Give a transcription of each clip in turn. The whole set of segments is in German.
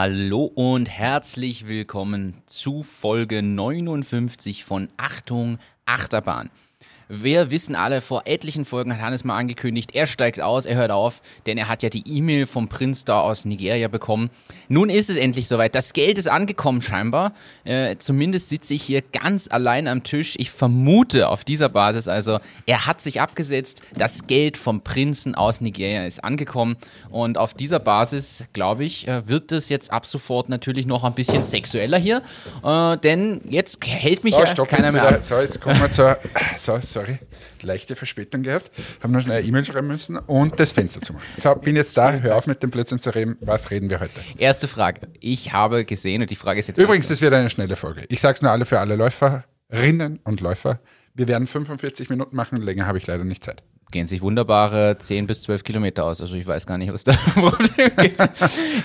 Hallo und herzlich willkommen zu Folge 59 von Achtung Achterbahn. Wir wissen alle, vor etlichen Folgen hat Hannes mal angekündigt, er steigt aus, er hört auf, denn er hat ja die E-Mail vom Prinz da aus Nigeria bekommen. Nun ist es endlich soweit. Das Geld ist angekommen scheinbar. Äh, zumindest sitze ich hier ganz allein am Tisch. Ich vermute auf dieser Basis also, er hat sich abgesetzt. Das Geld vom Prinzen aus Nigeria ist angekommen. Und auf dieser Basis, glaube ich, äh, wird es jetzt ab sofort natürlich noch ein bisschen sexueller hier. Äh, denn jetzt hält mich So, ja keiner mehr wieder. ab. So, jetzt kommen wir zur. So, sorry. Leichte Verspätung gehabt. Haben noch schnell eine E-Mail schreiben müssen und das Fenster zu machen. So, bin jetzt da. Hör auf mit dem Blödsinn zu reden. Was reden wir heute? Erste Frage. Ich habe gesehen, und die Frage ist jetzt. Übrigens, das wird eine schnelle Folge. Ich sage es nur alle für alle Läuferinnen und Läufer. Wir werden 45 Minuten machen. Länger habe ich leider nicht Zeit. gehen sich wunderbare 10 bis 12 Kilometer aus. Also ich weiß gar nicht, was da Problem gibt.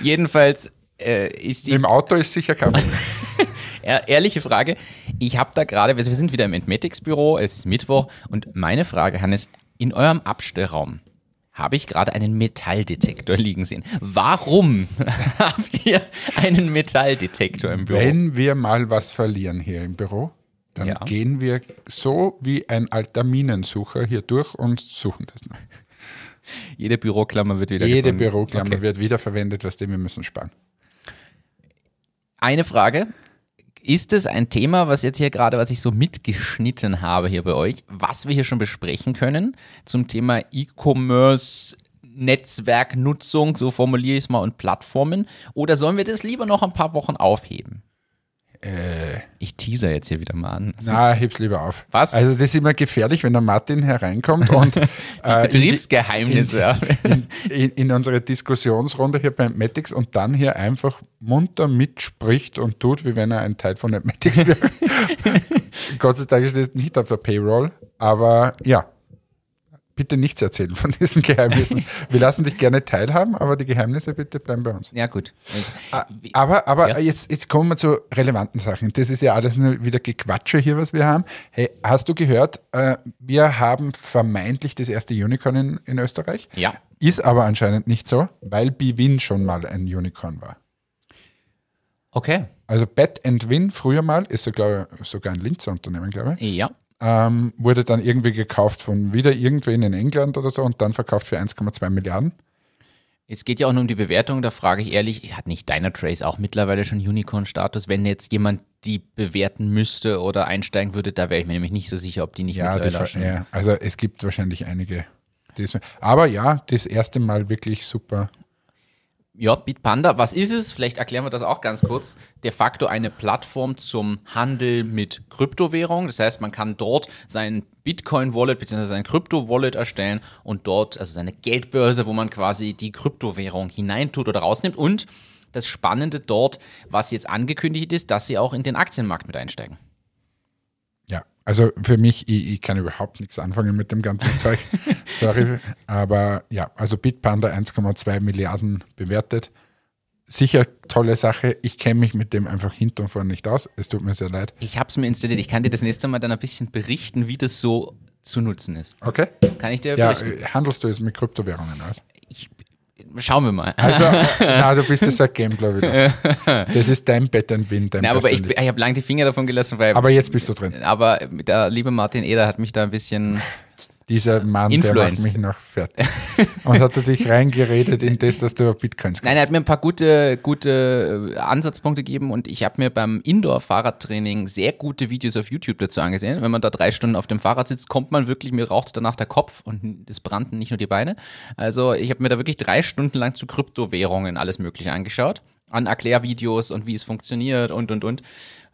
Jedenfalls äh, ist die Im Auto ist sicher kein Problem. ehr- ehrliche Frage. Ich habe da gerade, wir sind wieder im Entmetics-Büro, es ist Mittwoch und meine Frage, Hannes, in eurem Abstellraum habe ich gerade einen Metalldetektor liegen sehen. Warum habt ihr einen Metalldetektor im Büro? Wenn wir mal was verlieren hier im Büro, dann Ja. gehen wir so wie ein alter Minensucher hier durch und suchen das noch. Jede Büroklammer wird wieder Jede gefunden. Büroklammer Okay. wird wiederverwendet, was dem wir müssen sparen. Eine Frage. Ist es ein Thema, was jetzt hier gerade, was ich so mitgeschnitten habe hier bei euch, was wir hier schon besprechen können zum Thema E-Commerce, Netzwerknutzung, so formuliere ich es mal, und Plattformen? Oder sollen wir das lieber noch ein paar Wochen aufheben? Ich teaser jetzt hier wieder mal an. Na, heb's lieber auf. Was? Also das ist immer gefährlich, wenn der Martin hereinkommt und äh, in, Betriebsgeheimnisse. in, in, in unsere Diskussionsrunde hier beim Matics und dann hier einfach munter mitspricht und tut, wie wenn er ein Teil von Matics wäre. Gott sei Dank ist das nicht auf der Payroll, aber ja, bitte nichts erzählen von diesen Geheimnissen. Wir lassen dich gerne teilhaben, aber die Geheimnisse bitte bleiben bei uns. ja, gut. Also, Ah, Aber, aber Ja. jetzt, jetzt kommen wir zu relevanten Sachen. Das ist ja alles nur wieder Gequatsche hier, was wir haben. Hey, hast du gehört, äh, wir haben vermeintlich das erste Unicorn in, in Österreich? Ja. Ist aber anscheinend nicht so, weil BWin schon mal ein Unicorn war. Okay. Also Bet and Win früher mal, ist so, glaube ich, sogar ein Linzer Unternehmen, glaube ich, Ja. Ähm, wurde dann irgendwie gekauft von wieder irgendwen in England oder so und dann verkauft für 1,2 Milliarden. Es geht ja auch nur um die Bewertung, da frage ich ehrlich, hat nicht Dynatrace auch mittlerweile schon Unicorn-Status? Wenn jetzt jemand die bewerten müsste oder einsteigen würde, da wäre ich mir nämlich nicht so sicher, ob die nicht Ja, mittlerweile schon... ja, also es gibt wahrscheinlich einige. Aber ja, das erste Mal wirklich super. Ja, Bitpanda, was ist es? Vielleicht erklären wir das auch ganz kurz. De facto eine Plattform zum Handel mit Kryptowährung. Das heißt, man kann dort sein Bitcoin-Wallet bzw. sein Krypto-Wallet erstellen und dort, also seine Geldbörse, wo man quasi die Kryptowährung hineintut oder rausnimmt. Und das Spannende dort, was jetzt angekündigt ist, dass sie auch in den Aktienmarkt mit einsteigen. Also für mich, ich, ich kann überhaupt nichts anfangen mit dem ganzen Zeug. Sorry. Aber ja, also Bitpanda 1,2 Milliarden bewertet. Sicher tolle Sache. Ich kenne mich mit dem einfach hinten und vorne nicht aus. Es tut mir sehr leid. Ich habe es mir installiert. Ich kann dir das nächste Mal dann ein bisschen berichten, wie das so zu nutzen ist. Okay? Kann ich dir Ja, berichten? äh, handelst du es mit Kryptowährungen aus? Schauen wir mal. Also, na, du bist jetzt ein Gambler wieder. Das ist dein Bet and Win, dein Ja, aber ich, ich habe lange die Finger davon gelassen, weil. aber jetzt bist du drin. aber der liebe Martin Eder hat mich da ein bisschen. Dieser Mann, der macht Influenced. mich noch fertig. Und hat er dich reingeredet in das, dass du Bitcoins Nein, er hat mir ein paar gute, gute äh, Ansatzpunkte gegeben und ich habe mir beim Indoor-Fahrradtraining sehr gute Videos auf YouTube dazu angesehen. Wenn man da drei Stunden auf dem Fahrrad sitzt, kommt man wirklich, mir raucht danach der Kopf und es brannten nicht nur die Beine. Also ich habe mir da wirklich drei Stunden lang zu Kryptowährungen alles Mögliche angeschaut. An Erklärvideos und wie es funktioniert und, und, und.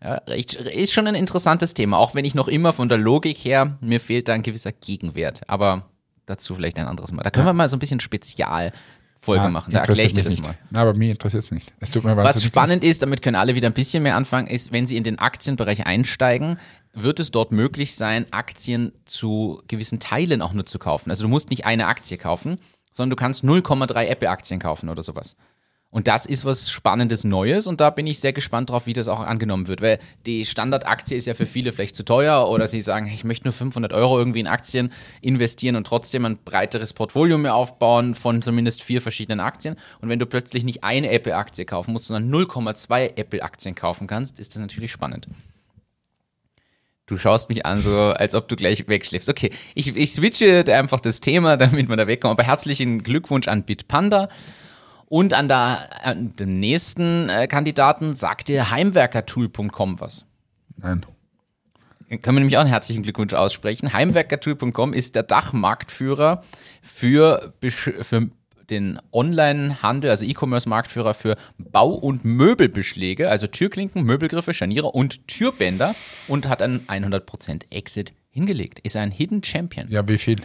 Ja, ist schon ein interessantes Thema, auch wenn ich noch immer von der Logik her, mir fehlt da ein gewisser Gegenwert. Aber dazu vielleicht ein anderes Mal. Da können wir mal so ein bisschen Spezialfolge Ah, machen. Da erkläre ich dir das mich mal. nicht. Na, aber mich interessiert es nicht. Es tut mir Was spannend ist, damit können alle wieder ein bisschen mehr anfangen, ist, wenn sie in den Aktienbereich einsteigen, wird es dort möglich sein, Aktien zu gewissen Teilen auch nur zu kaufen. Also du musst nicht eine Aktie kaufen, sondern du kannst 0,3 Apple-Aktien kaufen oder sowas. Und das ist was Spannendes Neues und da bin ich sehr gespannt drauf, wie das auch angenommen wird, weil die Standardaktie ist ja für viele vielleicht zu teuer oder sie sagen, ich möchte nur 500 Euro irgendwie in Aktien investieren und trotzdem ein breiteres Portfolio mehr aufbauen von zumindest vier verschiedenen Aktien. Und wenn du plötzlich nicht eine Apple-Aktie kaufen musst, sondern 0,2 Apple-Aktien kaufen kannst, ist das natürlich spannend. Du schaust mich an, so als ob du gleich wegschläfst. Okay, ich, ich switche einfach das Thema, damit wir da wegkommen. Aber herzlichen Glückwunsch an Bitpanda. Und an, der, an dem nächsten äh, Kandidaten sagt dir Heimwerkertool.com was. Nein. Können wir nämlich auch einen herzlichen Glückwunsch aussprechen. Heimwerkertool.com ist der Dachmarktführer für, für den Online-Handel, also E-Commerce-Marktführer für Bau- und Möbelbeschläge, also Türklinken, Möbelgriffe, Scharniere und Türbänder und hat einen 100% Exit hingelegt. Ist ein Hidden Champion. Ja, wie viel?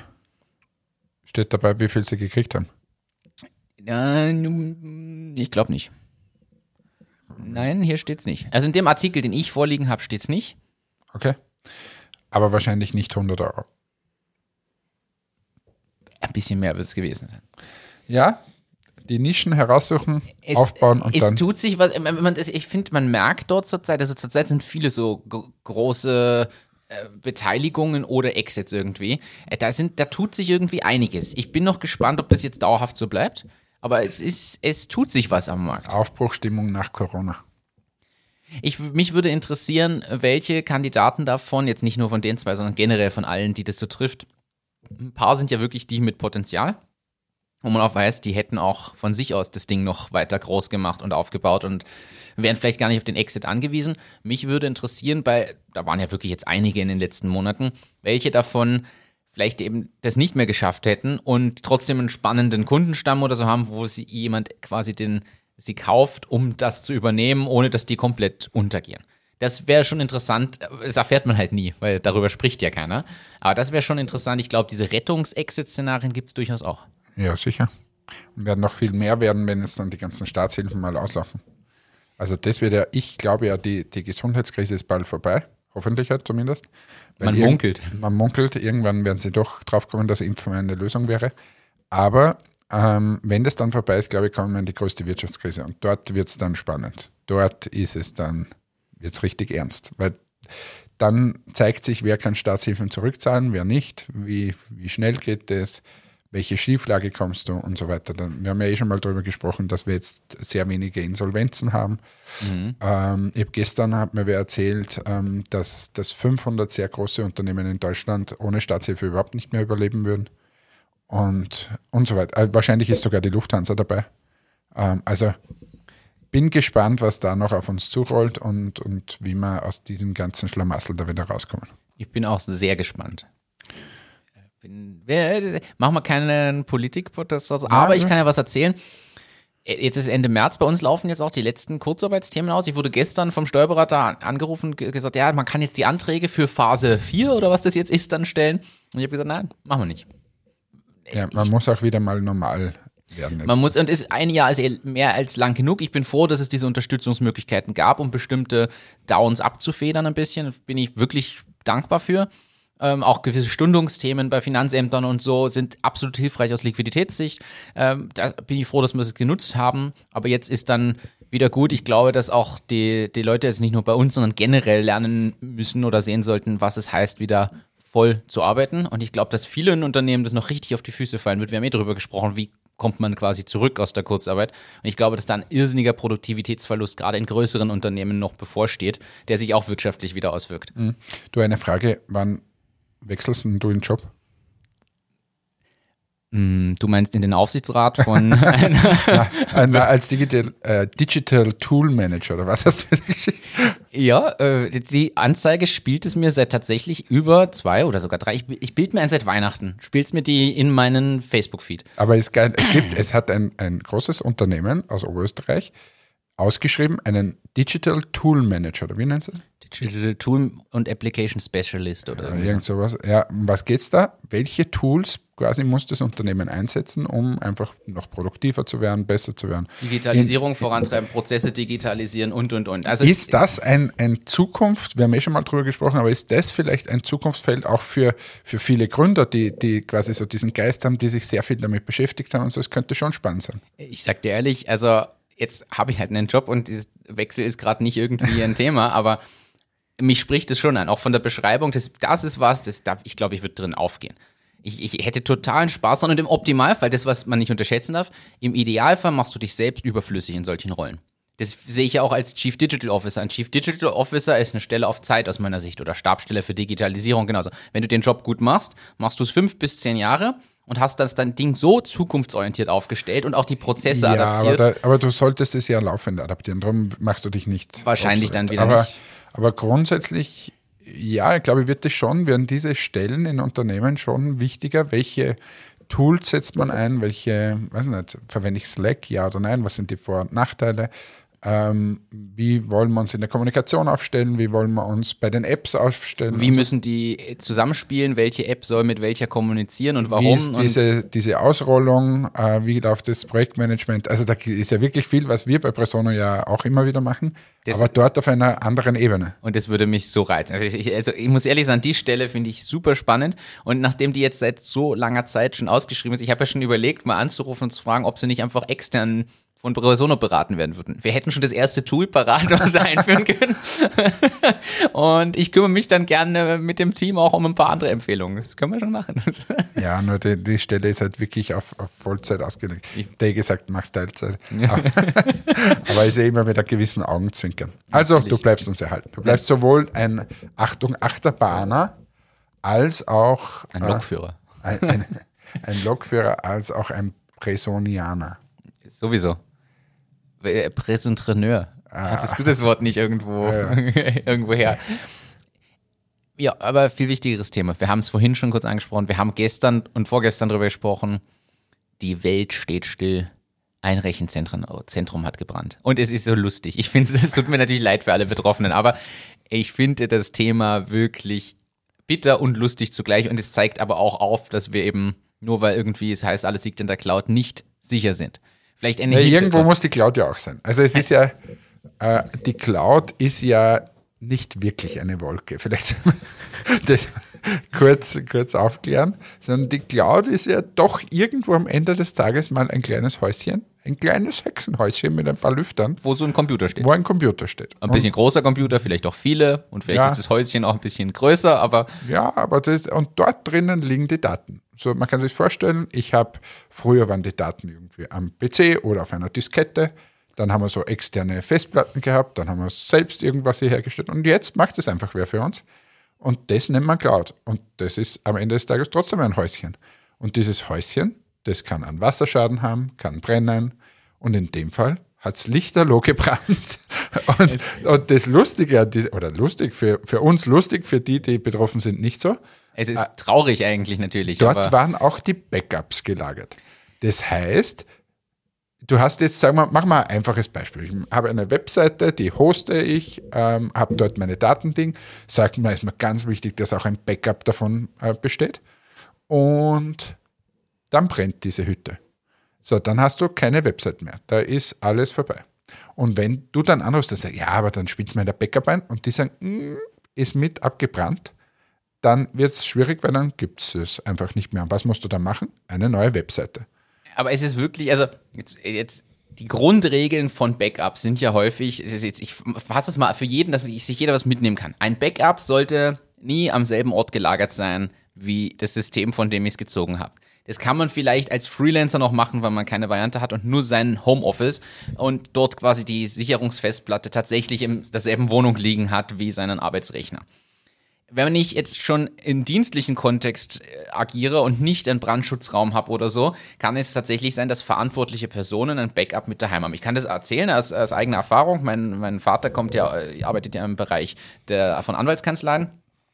Steht dabei, wie viel sie gekriegt haben? Ja, ich glaube nicht. Nein, hier steht es nicht. Also in dem Artikel, den ich vorliegen habe, steht es nicht. Okay. Aber wahrscheinlich nicht 100 Euro. Ein bisschen mehr wird es gewesen sein. Ja, die Nischen heraussuchen, Es, aufbauen und es dann. tut sich was. man- Ich finde, man merkt dort zurzeit, also zurzeit sind viele so gro- große äh, Beteiligungen oder Exits irgendwie. Äh, Da, sind, da tut sich irgendwie einiges. Ich bin noch gespannt, ob das jetzt dauerhaft so bleibt. Aber es ist, es tut sich was am Markt. Aufbruchstimmung nach Corona. Ich, mich würde interessieren, welche Kandidaten davon, jetzt nicht nur von den zwei, sondern generell von allen, die das so trifft. Ein paar sind ja wirklich die mit Potenzial, wo man auch weiß, die hätten auch von sich aus das Ding noch weiter groß gemacht und aufgebaut und wären vielleicht gar nicht auf den Exit angewiesen. Mich würde interessieren, bei, da waren ja wirklich jetzt einige in den letzten Monaten, welche davon vielleicht eben das nicht mehr geschafft hätten und trotzdem einen spannenden Kundenstamm oder so haben, wo sie jemand quasi den sie kauft, um das zu übernehmen, ohne dass die komplett untergehen. Das wäre schon interessant, das erfährt man halt nie, weil darüber spricht ja keiner. Aber das wäre schon interessant. Ich glaube, diese Rettungs-Exit-Szenarien gibt es durchaus auch. Ja, sicher. Und werden noch viel mehr werden, wenn jetzt dann die ganzen Staatshilfen mal auslaufen. Also das wird ja, ich glaube ja, die, die Gesundheitskrise ist bald vorbei. Hoffentlich halt zumindest. Weil Man munkelt. Man munkelt, irgendwann werden sie doch drauf kommen, dass Impfen eine Lösung wäre. Aber ähm, wenn das dann vorbei ist, glaube ich, kommen wir in die größte Wirtschaftskrise. Und dort wird es dann spannend. Dort ist es dann, wird richtig ernst. Weil dann zeigt sich, wer kann Staatshilfen zurückzahlen, wer nicht, wie, wie schnell geht es, welche Schieflage kommst du und so weiter. Dann, wir haben ja eh schon mal darüber gesprochen, dass wir jetzt sehr wenige Insolvenzen haben. Ähm, ich habe gestern hat mir wer erzählt, ähm, dass, dass 500 sehr große Unternehmen in Deutschland ohne Staatshilfe überhaupt nicht mehr überleben würden. Und, und so weiter. Äh, wahrscheinlich ist sogar die Lufthansa dabei. Ähm, also bin gespannt, was da noch auf uns zurollt und, und wie wir aus diesem ganzen Schlamassel da wieder rauskommen. Ich bin auch sehr gespannt. Bin, machen wir keinen Politik-Podcast, also, aber ich kann ja was erzählen. Jetzt ist Ende März, bei uns laufen jetzt auch die letzten Kurzarbeitsthemen aus. Ich wurde gestern vom Steuerberater an- angerufen und ge- gesagt, ja, man kann jetzt die Anträge für Phase 4 oder was das jetzt ist, dann stellen. Und ich habe gesagt, nein, machen wir nicht. Ja, man muss auch wieder mal normal werden. Jetzt. Man muss, und ist ein Jahr ist eh mehr als lang genug. Ich bin froh, dass es diese Unterstützungsmöglichkeiten gab, um bestimmte Downs abzufedern ein bisschen. Bin ich wirklich dankbar für. Ähm, auch gewisse Stundungsthemen bei Finanzämtern und so sind absolut hilfreich aus Liquiditätssicht. Ähm, da bin ich froh, dass wir es genutzt haben. Aber jetzt ist dann wieder gut. Ich glaube, dass auch die, die Leute jetzt nicht nur bei uns, sondern generell lernen müssen oder sehen sollten, was es heißt, wieder voll zu arbeiten. Und ich glaube, dass vielen Unternehmen das noch richtig auf die Füße fallen wird. Wir haben eh darüber gesprochen, wie kommt man quasi zurück aus der Kurzarbeit. Und ich glaube, dass da ein irrsinniger Produktivitätsverlust gerade in größeren Unternehmen noch bevorsteht, der sich auch wirtschaftlich wieder auswirkt. Du, eine Frage, wann wechselst denn du den Job? Hm, Du meinst in den Aufsichtsrat von einer, na, als Digital, äh, Digital Tool Manager oder was hast du geschickt? Ja, äh, die Anzeige spielt es mir seit tatsächlich über zwei oder sogar drei. Ich, ich bild mir ein seit Weihnachten. Spielt mir die in meinen Facebook-Feed. Aber es, es gibt, es hat ein, ein großes Unternehmen aus Oberösterreich ausgeschrieben, einen Digital Tool Manager, oder wie nennt es? Digital Tool und Application Specialist oder so. Irgend sowas. Ja, um was geht's da? Welche Tools quasi muss das Unternehmen einsetzen, um einfach noch produktiver zu werden, besser zu werden? Digitalisierung vorantreiben, Prozesse digitalisieren und und und. Also Ist das ein, ein Zukunft, wir haben eh schon mal drüber gesprochen, aber ist das vielleicht ein Zukunftsfeld auch für, für viele Gründer, die, die quasi so diesen Geist haben, die sich sehr viel damit beschäftigt haben und so? Es könnte schon spannend sein. ich sag dir ehrlich, also jetzt habe ich halt einen Job und Wechsel ist gerade nicht irgendwie ein Thema, aber mich spricht es schon an. Auch von der Beschreibung, das, das ist was, das darf, ich glaube, ich würde drin aufgehen. Ich, ich hätte totalen Spaß dran und im Optimalfall, das, was man nicht unterschätzen darf, im Idealfall machst du dich selbst überflüssig in solchen Rollen. Das sehe ich ja auch als Chief Digital Officer. Ein Chief Digital Officer ist eine Stelle auf Zeit aus meiner Sicht oder Stabsstelle für Digitalisierung genauso. Wenn du den Job gut machst, machst du es fünf bis zehn Jahre und hast das dein Ding so zukunftsorientiert aufgestellt und auch die Prozesse ja, adaptiert. Aber, da, aber, du solltest es ja laufend adaptieren, darum machst du dich nicht. Wahrscheinlich obsolet. dann wieder aber, nicht. Aber grundsätzlich, ja, ich glaube, wird es schon, werden diese Stellen in Unternehmen schon wichtiger. Welche Tools setzt man ein? Welche, weiß nicht, verwende ich Slack, ja oder nein? Was sind die Vor- und Nachteile? Ähm, wie wollen wir uns in der Kommunikation aufstellen? Wie wollen wir uns bei den Apps aufstellen? Wie müssen die zusammenspielen? Welche App soll mit welcher kommunizieren und warum? Wie ist diese, diese Ausrollung? Äh, wie läuft das Projektmanagement? Also da ist ja wirklich viel, was wir bei Presono ja auch immer wieder machen, das aber dort auf einer anderen Ebene. Und das würde mich so reizen. Also ich, also ich muss ehrlich sagen, die Stelle finde ich super spannend. Und nachdem die jetzt seit so langer Zeit schon ausgeschrieben ist, ich habe ja schon überlegt, mal anzurufen und zu fragen, ob sie nicht einfach extern von Presono beraten werden würden. Wir hätten schon das erste Tool parat, was einführen können. und ich kümmere mich dann gerne mit dem Team auch um ein paar andere Empfehlungen. Das können wir schon machen. ja, nur die, die, Stelle ist halt wirklich auf, auf Vollzeit ausgelegt. Der gesagt, machst Teilzeit. Ja. Aber ist ja immer mit einer gewissen Augenzwinkern. Also, Natürlich. du bleibst uns erhalten. Du bleibst sowohl ein, Achtung, Achterbahner als auch ein Lokführer. Äh, ein, ein, ein Lokführer als auch ein Presonianer. Sowieso. Äh, Präsentreneur. Ah. Hattest du das Wort nicht irgendwo, ja, ja. irgendwo her? Ja, aber viel wichtigeres Thema. Wir haben es vorhin schon kurz angesprochen. Wir haben gestern und vorgestern darüber gesprochen. Die Welt steht still. Ein Rechenzentrum Zentrum hat gebrannt. Und es ist so lustig. Ich finde, es tut mir natürlich leid für alle Betroffenen, aber ich finde das Thema wirklich bitter und lustig zugleich. Und es zeigt aber auch auf, dass wir eben, nur weil irgendwie es heißt, alles liegt in der Cloud, nicht sicher sind. Vielleicht eine ja, Irgendwo muss die Cloud ja auch sein. Also es ist ja, äh, die Cloud ist ja nicht wirklich eine Wolke. Vielleicht das kurz, kurz aufklären. Sondern die Cloud ist ja doch irgendwo am Ende des Tages mal ein kleines Häuschen. Ein kleines Hexenhäuschen mit ein paar Lüftern. Wo so ein Computer steht. Wo ein Computer steht. Ein bisschen und, großer Computer, vielleicht auch viele. Und vielleicht ja, ist das Häuschen auch ein bisschen größer, aber. Ja, aber das, und dort drinnen liegen die Daten. So, man kann sich vorstellen, ich habe, früher waren die Daten irgendwie am PC oder auf einer Diskette, dann haben wir so externe Festplatten gehabt, dann haben wir selbst irgendwas hier hergestellt und jetzt macht es einfach wer für uns. Und das nennt man Cloud. Und das ist am Ende des Tages trotzdem ein Häuschen. Und dieses Häuschen, das kann einen Wasserschaden haben, kann brennen. Und in dem Fall hat es lichterloh gebrannt. Und, und das Lustige, oder lustig, für, für uns lustig, für die, die betroffen sind, nicht so. Es ist äh, traurig eigentlich natürlich. Dort waren auch die Backups gelagert. Das heißt, du hast jetzt, sagen wir, mach mal ein einfaches Beispiel. Ich habe eine Webseite, die hoste ich, ähm, habe dort meine Datending, sagt mir, ist mir ganz wichtig, dass auch ein Backup davon äh, besteht. Und dann brennt diese Hütte. So, dann hast du keine Website mehr. Da ist alles vorbei. Und wenn du dann anrufst, dann sagst ja, aber dann spielst du mir der Backup ein und die sagen, mm, ist mit abgebrannt, dann wird es schwierig, weil dann gibt es es einfach nicht mehr. Und was musst du dann machen? Eine neue Webseite. Aber es ist wirklich, also jetzt, jetzt die Grundregeln von Backup sind ja häufig, jetzt, ich fasse es mal für jeden, dass sich jeder was mitnehmen kann. Ein Backup sollte nie am selben Ort gelagert sein wie das System, von dem ich es gezogen habe. Das kann man vielleicht als Freelancer noch machen, weil man keine Variante hat und nur sein Homeoffice und dort quasi die Sicherungsfestplatte tatsächlich in derselben Wohnung liegen hat wie seinen Arbeitsrechner wenn ich jetzt schon im dienstlichen Kontext äh, agiere und nicht einen Brandschutzraum habe oder so, kann es tatsächlich sein, dass verantwortliche Personen ein Backup mit daheim haben. Ich kann das erzählen aus, aus eigener Erfahrung. Mein, mein Vater kommt ja, äh, arbeitet ja im Bereich der, von Anwaltskanzleien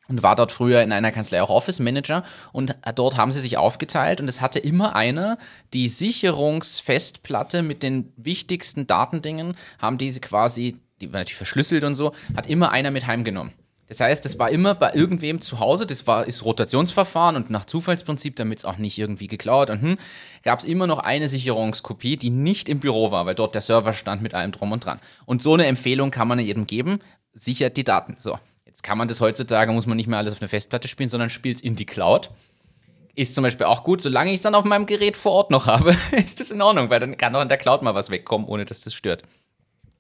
und war dort früher in einer Kanzlei auch Office Manager und dort haben sie sich aufgeteilt und es hatte immer einer die Sicherungsfestplatte mit den wichtigsten Datendingen, haben diese quasi, die war natürlich verschlüsselt und so, hat immer einer mit heimgenommen. Das heißt, das war immer bei irgendwem zu Hause, das war, ist Rotationsverfahren und nach Zufallsprinzip, damit es auch nicht irgendwie geklaut und hm, gab es immer noch eine Sicherungskopie, die nicht im Büro war, weil dort der Server stand mit allem drum und dran. Und so eine Empfehlung kann man jedem geben, sichert die Daten. So, jetzt kann man das heutzutage, muss man nicht mehr alles auf eine Festplatte spielen, sondern spielt es in die Cloud ist zum Beispiel auch gut, solange ich es dann auf meinem Gerät vor Ort noch habe, ist das in Ordnung, weil dann kann auch in der Cloud mal was wegkommen, ohne dass das stört.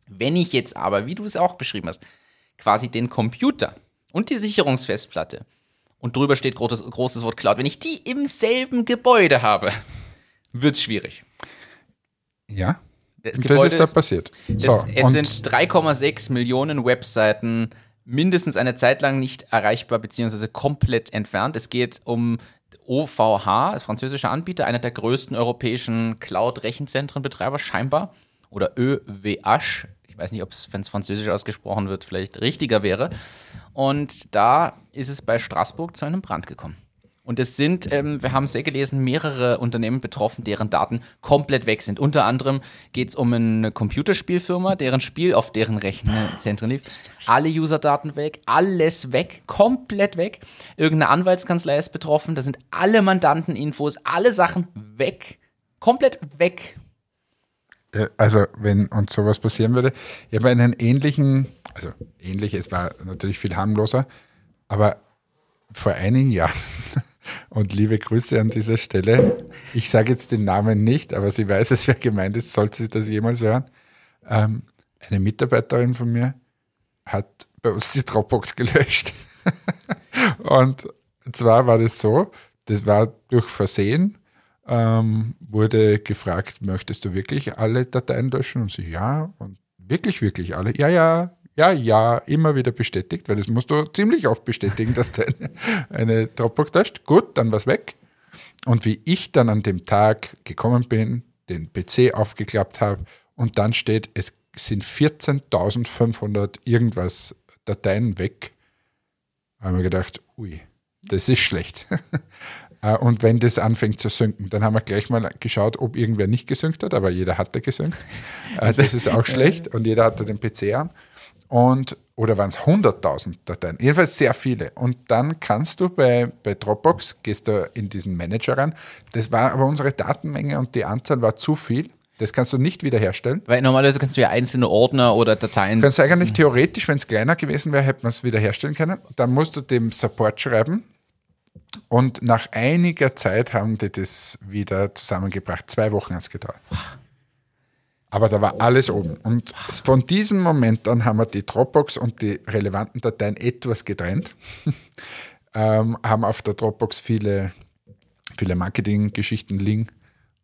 Wenn ich jetzt aber, wie du es auch beschrieben hast, quasi den Computer und die Sicherungsfestplatte und drüber steht großes, großes Wort Cloud, wenn ich die im selben Gebäude habe, wird es schwierig. Ja. Das, Gebäude, das ist da passiert. So, es, es sind 3,6 Millionen Webseiten mindestens eine Zeit lang nicht erreichbar beziehungsweise komplett entfernt. Es geht um OVH, das französische Anbieter, einer der größten europäischen Cloud-Rechenzentrenbetreiber scheinbar. Oder ÖWH. Ich weiß nicht, ob es, wenn es französisch ausgesprochen wird, vielleicht richtiger wäre. Und da ist es bei Straßburg zu einem Brand gekommen. Und es sind, ähm, wir haben sehr gelesen, mehrere Unternehmen betroffen, deren Daten komplett weg sind. Unter anderem geht es um eine Computerspielfirma, deren Spiel auf deren Rechenzentren lief. Alle Userdaten weg, alles weg, komplett weg. Irgendeine Anwaltskanzlei ist betroffen, da sind alle Mandanteninfos, alle Sachen weg, komplett weg. Äh, Also, wenn uns sowas passieren würde, ich habe einen ähnlichen, also ähnlich, es war natürlich viel harmloser, aber vor einigen Jahren, und liebe Grüße an dieser Stelle, ich sage jetzt den Namen nicht, aber sie weiß es, wer gemeint ist, sollte sie das jemals hören. Ähm, eine Mitarbeiterin von mir hat bei uns die Dropbox gelöscht. und zwar war das so, das war durch Versehen, ähm, wurde gefragt, möchtest du wirklich alle Dateien löschen? Und sie, ja, und wirklich, wirklich alle. Ja, ja, ja, ja, immer wieder bestätigt, weil das musst du ziemlich oft bestätigen, dass du eine, eine Dropbox löscht. Gut, dann war's weg. Und wie ich dann an dem Tag gekommen bin, den PC aufgeklappt habe und dann steht, es sind 14.500 irgendwas Dateien weg, haben wir gedacht, ui, das ist schlecht. Äh, Und wenn das anfängt zu synken, dann haben wir gleich mal geschaut, ob irgendwer nicht gesynkt hat, aber jeder hatte gesynkt. Äh, Das ist auch schlecht und jeder hatte den PC an. Und, oder waren es 100.000 Dateien? Jedenfalls sehr viele. Und dann kannst du bei, bei Dropbox, gehst du in diesen Manager rein. Das war aber unsere Datenmenge und die Anzahl war zu viel. Das kannst du nicht wiederherstellen. Weil normalerweise kannst du ja einzelne Ordner oder Dateien. Kannst du eigentlich theoretisch, wenn es kleiner gewesen wäre, hätte man es wiederherstellen können. Dann musst du dem Support schreiben. Und nach einiger Zeit haben die das wieder zusammengebracht. Zwei Wochen hat es gedauert. Aber da war alles oben. Und von diesem Moment an haben wir die Dropbox und die relevanten Dateien etwas getrennt. ähm, haben auf der Dropbox viele, viele Marketing-Geschichten liegen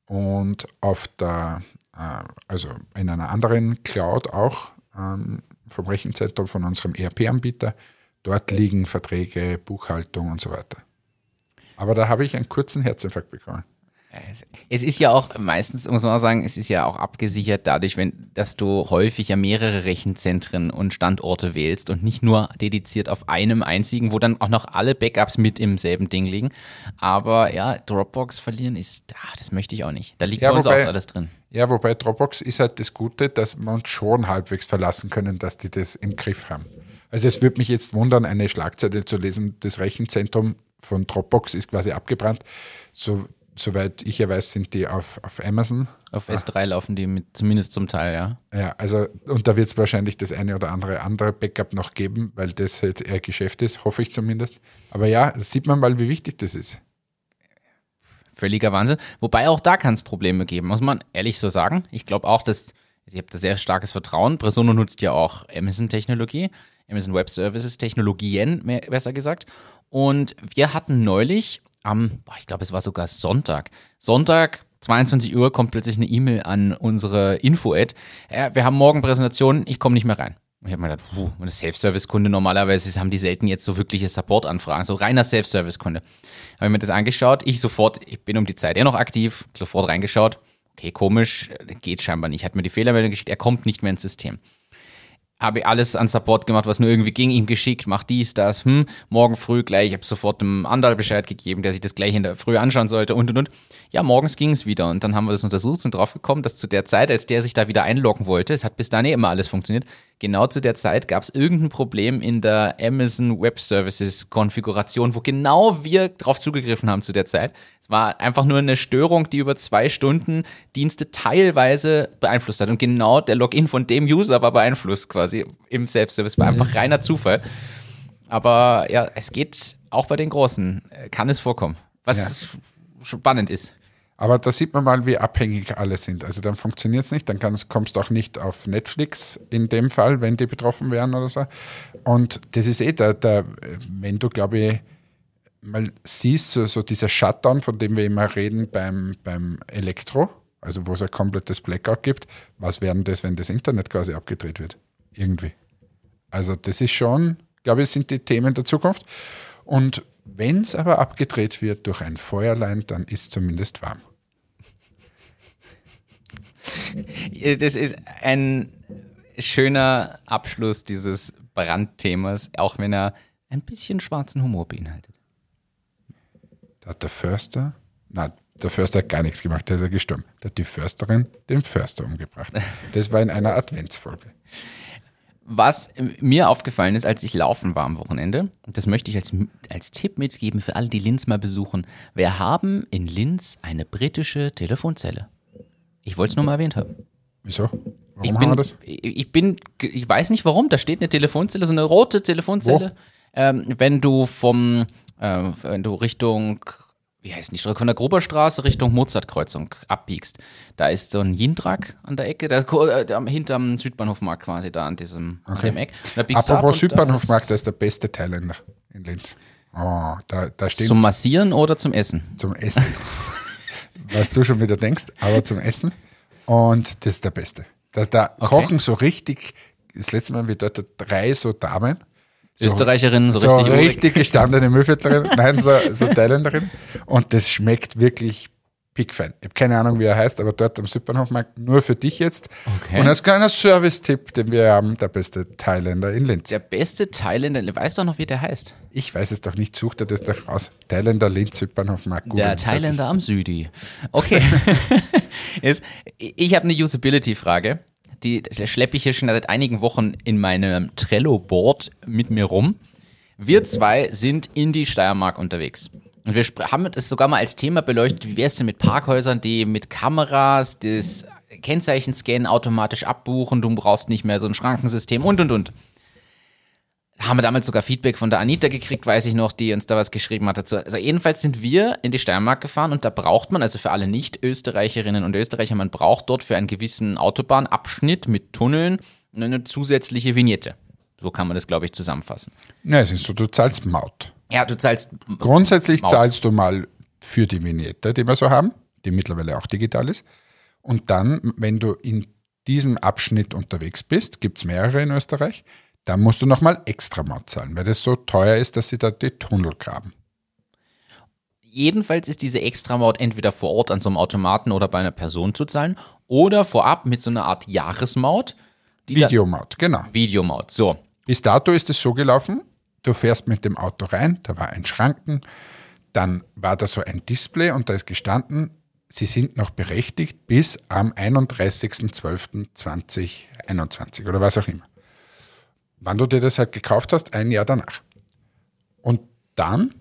und auf der, äh, also in einer anderen Cloud auch ähm, vom Rechenzentrum von unserem ERP-Anbieter. Dort liegen Verträge, Buchhaltung und so weiter. Aber da habe ich einen kurzen Herzinfarkt bekommen. Es ist ja auch meistens, muss man auch sagen, es ist ja auch abgesichert dadurch, wenn, dass du häufig ja mehrere Rechenzentren und Standorte wählst und nicht nur dediziert auf einem einzigen, wo dann auch noch alle Backups mit im selben Ding liegen. Aber ja, Dropbox verlieren ist, ah, das möchte ich auch nicht. Da liegt Ja, bei uns wobei- auch alles drin. Ja, wobei Dropbox ist halt das Gute, dass wir uns schon halbwegs verlassen können, dass die das im Griff haben. Also es würde mich jetzt wundern, eine Schlagzeile zu lesen, das Rechenzentrum von Dropbox ist quasi abgebrannt. So, soweit ich ja weiß, sind die auf, auf Amazon. Auf S3 laufen die mit, zumindest zum Teil, ja. Ja, also und da wird es wahrscheinlich das eine oder andere andere Backup noch geben, weil das halt eher Geschäft ist, hoffe ich zumindest. Aber ja, sieht man mal, wie wichtig das ist. Völliger Wahnsinn. Wobei auch da kann es Probleme geben, muss man ehrlich so sagen. Ich glaube auch, dass, ich habe da sehr starkes Vertrauen. Presono nutzt ja auch Amazon-Technologie, Amazon Web Services, Technologien, mehr, besser gesagt. Und wir hatten neulich am, ich glaube, es war sogar Sonntag. Sonntag, 22 Uhr, kommt plötzlich eine E-Mail an unsere Info-Ad. Ja, wir haben morgen Präsentation, ich komme nicht mehr rein. Und ich habe mir gedacht, puh, eine Self-Service-Kunde normalerweise haben die selten jetzt so wirkliche Support-Anfragen, so reiner Self-Service-Kunde. Habe ich mir das angeschaut, ich sofort, ich bin um die Zeit ja noch aktiv, sofort reingeschaut. Okay, komisch, geht scheinbar nicht. Hat mir die Fehlermeldung geschickt, er kommt nicht mehr ins System. Habe ich alles an Support gemacht, was nur irgendwie ging, ihm geschickt, mach dies, das, hm, morgen früh gleich, ich habe sofort einem anderen Bescheid gegeben, der sich das gleich in der Früh anschauen sollte und und und. Ja, morgens ging es wieder und dann haben wir das untersucht, sind drauf gekommen, dass zu der Zeit, als der sich da wieder einloggen wollte, es hat bis dahin eh immer alles funktioniert, genau zu der Zeit gab es irgendein Problem in der Amazon Web Services Konfiguration, wo genau wir drauf zugegriffen haben zu der Zeit. Es war einfach nur eine Störung, die über zwei Stunden Dienste teilweise beeinflusst hat. Und genau der Login von dem User war beeinflusst quasi im Self-Service. War einfach reiner Zufall. Aber ja, es geht auch bei den Großen. äh, Kann es vorkommen. Was spannend ist. Aber da sieht man mal, wie abhängig alle sind. Also dann funktioniert es nicht, dann kannst, kommst du auch nicht auf Netflix in dem Fall, wenn die betroffen wären oder so. Und das ist eh der, der wenn du, glaube ich, mal siehst, so, so dieser Shutdown, von dem wir immer reden beim, beim Elektro, also wo es ein komplettes Blackout gibt, was wäre denn das, wenn das Internet quasi abgedreht wird? Irgendwie. Also das ist schon, glaube ich, sind die Themen der Zukunft. Und wenn es aber abgedreht wird durch ein Feuerlein, dann ist zumindest warm. Das ist ein schöner Abschluss dieses Brandthemas, auch wenn er ein bisschen schwarzen Humor beinhaltet. Da hat der Förster, nein, der Förster hat gar nichts gemacht, der ist ja gestorben. Da hat die Försterin den Förster umgebracht. Das war in einer Adventsfolge. Was mir aufgefallen ist, als ich laufen war am Wochenende, das möchte ich als, als Tipp mitgeben für alle, die Linz mal besuchen. Wir haben in Linz eine britische Telefonzelle. Ich wollte es nur mal erwähnt haben. Wieso? Warum ich bin, das? Ich bin, ich weiß nicht warum, da steht eine Telefonzelle, so eine rote Telefonzelle. Ähm, wenn du vom, äh, wenn du Richtung wie heißt die Strecke, von der Gruberstraße Richtung Mozartkreuzung abbiegst. Da ist so ein Jindrak an der Ecke, da, äh, hinterm Südbahnhofmarkt quasi, da an diesem okay. an dem Eck. Apropos Südbahnhofmarkt, da ist der beste Thailänder in Linz. Oh, da, da zum Massieren oder zum Essen? Zum Essen. Was du schon wieder denkst, aber zum Essen. Und das ist der Beste. Da, da okay. kochen so richtig, das letzte Mal wie dort drei so Damen so, Österreicherin, so, so richtig richtig gestandene Müllviertlerin, nein, so, so Thailänderin. Und das schmeckt wirklich pickfein. Ich habe keine Ahnung, wie er heißt, aber dort am Südbahnhofmarkt nur für dich jetzt. Okay. Und als kleiner Service-Tipp, den wir haben, der beste Thailänder in Linz. Der beste Thailänder, weißt du auch noch, wie der heißt? Ich weiß es doch nicht, sucht er das doch raus. Thailänder Linz Südbahnhofmarkt. Der Thailänder am Südi. Okay. ich habe eine Usability-Frage die schleppe ich hier schon seit einigen Wochen in meinem Trello-Board mit mir rum. Wir zwei sind in die Steiermark unterwegs. Und wir haben das sogar mal als Thema beleuchtet, wie wäre es denn mit Parkhäusern, die mit Kameras das Kennzeichen scannen, automatisch abbuchen, du brauchst nicht mehr so ein Schrankensystem und und und haben wir damals sogar Feedback von der Anita gekriegt, weiß ich noch, die uns da was geschrieben hat dazu. Also jedenfalls sind wir in die Steiermark gefahren und da braucht man, also für alle Nicht-Österreicherinnen und Österreicher, man braucht dort für einen gewissen Autobahnabschnitt mit Tunneln eine zusätzliche Vignette. So kann man das, glaube ich, zusammenfassen. Ja, es ist so, du zahlst Maut. Ja, du zahlst. Grundsätzlich Maut. zahlst du mal für die Vignette, die wir so haben, die mittlerweile auch digital ist. Und dann, wenn du in diesem Abschnitt unterwegs bist, gibt es mehrere in Österreich, da musst du nochmal extra Maut zahlen, weil das so teuer ist, dass sie da die Tunnel graben. Jedenfalls ist diese Extramaut entweder vor Ort an so einem Automaten oder bei einer Person zu zahlen oder vorab mit so einer Art Jahresmaut. Videomaut, genau. Videomaut, so. Bis dato ist es so gelaufen, du fährst mit dem Auto rein, da war ein Schranken, dann war da so ein Display und da ist gestanden, Sie sind noch berechtigt bis am 31.12.2021 oder was auch immer wann du dir das halt gekauft hast, ein Jahr danach. Und dann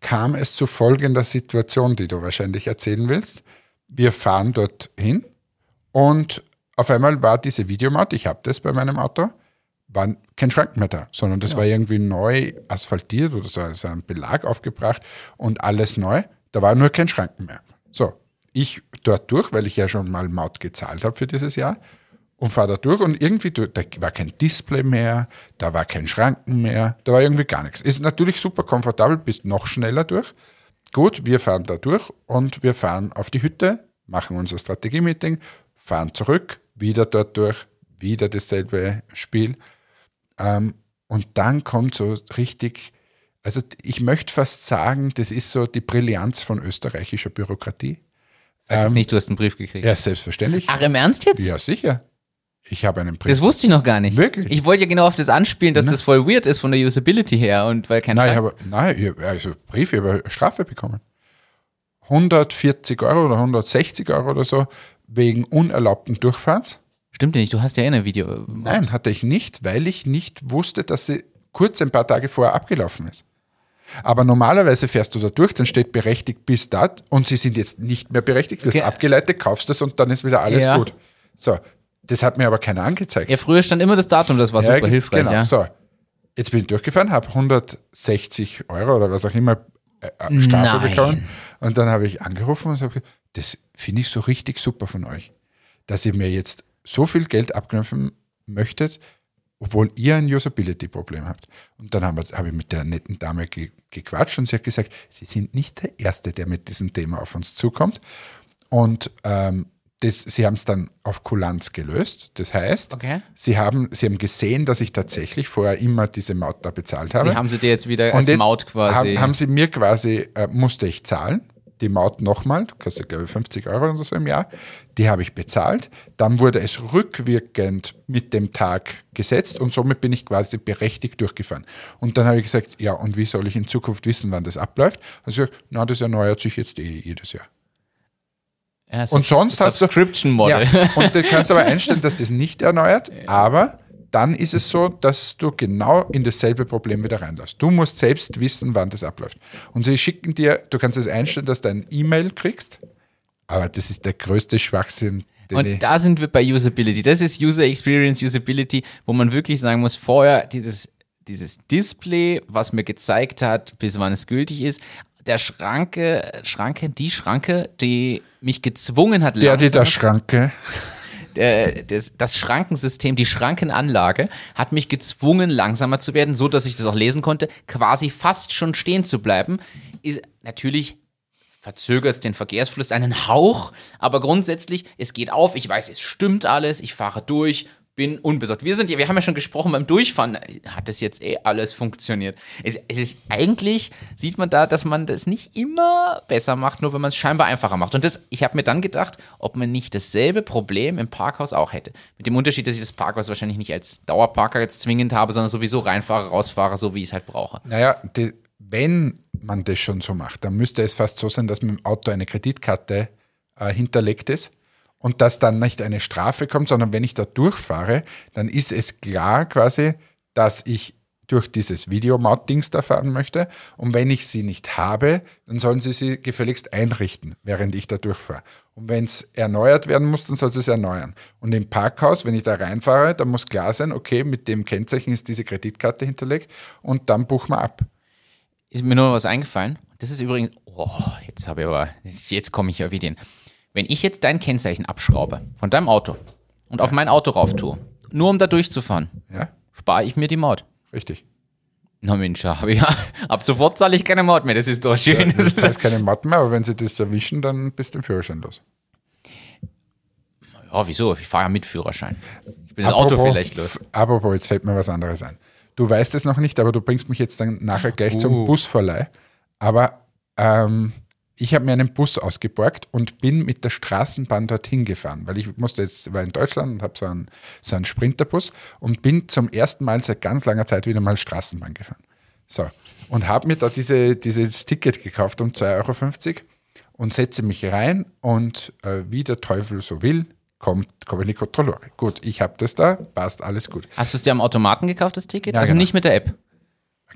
kam es zu folgender Situation, die du wahrscheinlich erzählen willst. Wir fahren dorthin und auf einmal war diese Videomaut, ich habe das bei meinem Auto, war kein Schrank mehr da, sondern das ja. war irgendwie neu asphaltiert oder so also ein Belag aufgebracht und alles neu. Da war nur kein Schrank mehr. So, ich dort durch, weil ich ja schon mal Maut gezahlt habe für dieses Jahr und fahre da durch und irgendwie, da war kein Display mehr, da war kein Schranken mehr, da war irgendwie gar nichts. Ist natürlich super komfortabel, bist noch schneller durch. Gut, wir fahren da durch und wir fahren auf die Hütte, machen unser Strategie-Meeting, fahren zurück, wieder dort durch, wieder dasselbe Spiel. Ähm, und dann kommt so richtig, also ich möchte fast sagen, das ist so die Brillanz von österreichischer Bürokratie. Sag jetzt ähm, nicht, du hast einen Brief gekriegt. Ja, selbstverständlich. Ach, im Ernst jetzt? Ja, sicher. Ich habe einen Brief. Das wusste ich noch gar nicht. Wirklich? Ich wollte ja genau auf das anspielen, dass nein. das voll weird ist von der Usability her und weil kein Nein, ich habe, nein, ich, also Brief, ich habe Strafe bekommen. 140 Euro oder 160 Euro oder so wegen unerlaubten Durchfahrts. Stimmt ja nicht, du hast ja eh ein Video. Nein, hatte ich nicht, weil ich nicht wusste, dass sie kurz ein paar Tage vorher abgelaufen ist. Aber normalerweise fährst du da durch, dann steht berechtigt bis dort und sie sind jetzt nicht mehr berechtigt, wirst okay. abgeleitet, kaufst es und dann ist wieder alles ja. gut. So, das hat mir aber keiner angezeigt. Ja, früher stand immer das Datum, das war super hilfreich. Genau, ja. so. Jetzt bin ich durchgefahren, habe 160 Euro oder was auch immer äh, äh, Strafe Nein. bekommen. Und dann habe ich angerufen und gesagt, das finde ich so richtig super von euch, dass ihr mir jetzt so viel Geld abknöpfen möchtet, obwohl ihr ein Usability-Problem habt. Und dann habe hab ich mit der netten Dame ge gequatscht und sie hat gesagt, sie sind nicht der Erste, der mit diesem Thema auf uns zukommt. Und ähm, das, sie haben es dann auf Kulanz gelöst. Das heißt, Okay. sie, haben, sie haben gesehen, dass ich tatsächlich vorher immer diese Maut da bezahlt habe. Sie haben sie dir jetzt wieder als jetzt Maut quasi. Haben, haben sie mir quasi, äh, musste ich zahlen, die Maut nochmal, kostet glaube ich 50 Euro oder so im Jahr, die habe ich bezahlt. Dann wurde es rückwirkend mit dem Tag gesetzt und somit bin ich quasi berechtigt durchgefahren. Und dann habe ich gesagt, ja, und wie soll ich in Zukunft wissen, wann das abläuft? Also na, das erneuert sich jetzt eh jedes Jahr. Ja, Und sonst hast du- Subscription Model. Ja, und du kannst aber einstellen, dass das nicht erneuert, aber dann ist es so, dass du genau in dasselbe Problem wieder reinlässt. Du musst selbst wissen, wann das abläuft. Und sie schicken dir, du kannst es einstellen, dass du ein E-Mail kriegst, aber das ist der größte Schwachsinn, den Und da sind wir bei Usability. Das ist User Experience, Usability, wo man wirklich sagen muss, vorher dieses, dieses Display, was mir gezeigt hat, bis wann es gültig ist, der Schranke, Schranke, die Schranke, die mich gezwungen hat, der, die der Schranke, der, das, das Schrankensystem, die Schrankenanlage, hat mich gezwungen, langsamer zu werden, so dass ich das auch lesen konnte, quasi fast schon stehen zu bleiben. Ist natürlich verzögert es den Verkehrsfluss einen Hauch, aber grundsätzlich, es geht auf, ich weiß, es stimmt alles, ich fahre durch, bin unbesorgt. Wir sind ja, wir haben ja schon gesprochen, beim Durchfahren hat das jetzt eh alles funktioniert. Es, es ist eigentlich, sieht man da, dass man das nicht immer besser macht, nur wenn man es scheinbar einfacher macht. Und das, ich habe mir dann gedacht, ob man nicht dasselbe Problem im Parkhaus auch hätte. Mit dem Unterschied, dass ich das Parkhaus wahrscheinlich nicht als Dauerparker jetzt zwingend habe, sondern sowieso reinfahre, rausfahre, so wie ich es halt brauche. naja, die, wenn man das schon so macht, dann müsste es fast so sein, dass mit dem Auto eine Kreditkarte äh, hinterlegt ist und dass dann nicht eine Strafe kommt, sondern wenn ich da durchfahre, dann ist es klar quasi, dass ich durch dieses Videomaut-Dings da fahren möchte. Und wenn ich sie nicht habe, dann sollen sie sie gefälligst einrichten, während ich da durchfahre. Und wenn es erneuert werden muss, dann soll sie es erneuern. Und im Parkhaus, wenn ich da reinfahre, dann muss klar sein, okay, mit dem Kennzeichen ist diese Kreditkarte hinterlegt und dann buchen wir ab. ist mir nur was eingefallen. Das ist übrigens, oh, jetzt habe ich aber, jetzt komme ich auf Ideen. Wenn ich jetzt dein Kennzeichen abschraube von deinem Auto und auf mein Auto rauf tue, nur um da durchzufahren, Ja, spare ich mir die Maut. richtig. Na Mensch, habe ich ja. Ab sofort zahle ich keine Maut mehr. Das ist doch schön. Das heißt keine Matten mehr, aber wenn sie das erwischen, dann bist du im Führerschein los. Ja, wieso? Ich fahre ja mit Führerschein. Ich bin das Auto Apropos- vielleicht los. Apropos, jetzt fällt mir was anderes ein. Du weißt es noch nicht, aber du bringst mich jetzt dann nachher gleich Uh. zum Busverleih. Aber ähm, ich habe mir einen Bus ausgeborgt und bin mit der Straßenbahn dorthin gefahren, weil ich musste jetzt, war in Deutschland und habe so einen, so einen Sprinterbus und bin zum ersten Mal seit ganz langer Zeit wieder mal Straßenbahn gefahren. So, und habe mir da diese, dieses Ticket gekauft um 2,50 Euro und setze mich rein und äh, wie der Teufel so will, kommt, kommen die Kontrolleure. Gut, ich habe das da, passt, alles gut. Hast du es dir am Automaten gekauft, das Ticket? Ja, also genau. nicht mit der App.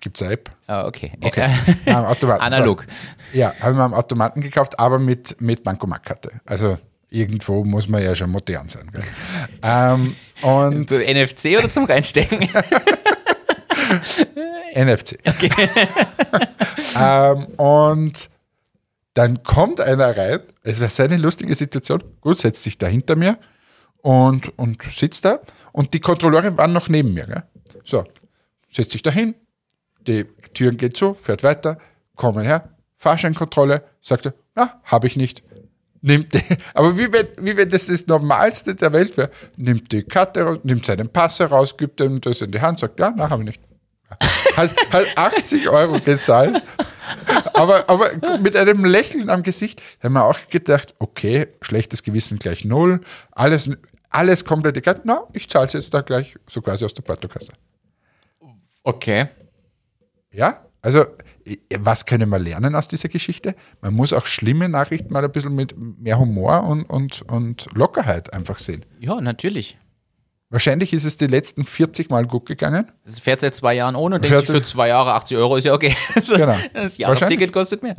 Gibt es eine App? Ah, okay. Okay. Analog. So. Ja, habe ich mir am Automaten gekauft, aber mit, mit Bankomatkarte. Also irgendwo muss man ja schon modern sein. Ähm, und Zu NFC oder zum Reinstecken? NFC. Okay. ähm, und dann kommt einer rein, es war so eine lustige Situation, gut, setzt sich da hinter mir und, und sitzt da und die Kontrolleure waren noch neben mir. Gell? So, setzt sich da hin, die Türen gehen zu, fährt weiter, kommen her, Fahrscheinkontrolle, sagt er, na, habe ich nicht. Nimmt die, aber wie wenn, wie wenn das das Normalste der Welt wäre, nimmt die Karte raus, nimmt seinen Pass heraus, gibt ihm das in die Hand, sagt, ja, na, habe ich nicht. Hat, hat 80 Euro gezahlt, aber, aber mit einem Lächeln am Gesicht. Da haben wir auch gedacht, okay, schlechtes Gewissen gleich null, alles, alles komplett egal. Na, ich zahle es jetzt da gleich, so quasi aus der Portokasse. Okay. Ja, also was können wir lernen aus dieser Geschichte? Man muss auch schlimme Nachrichten mal ein bisschen mit mehr Humor und, und, und Lockerheit einfach sehen. Ja, natürlich. Wahrscheinlich ist es die letzten 40 Mal gut gegangen. Es fährt seit zwei Jahren ohne und denkt sich, Fährt für zwei Jahre 80 Euro ist ja okay. Also, Genau. Das Jahresticket kostet mehr.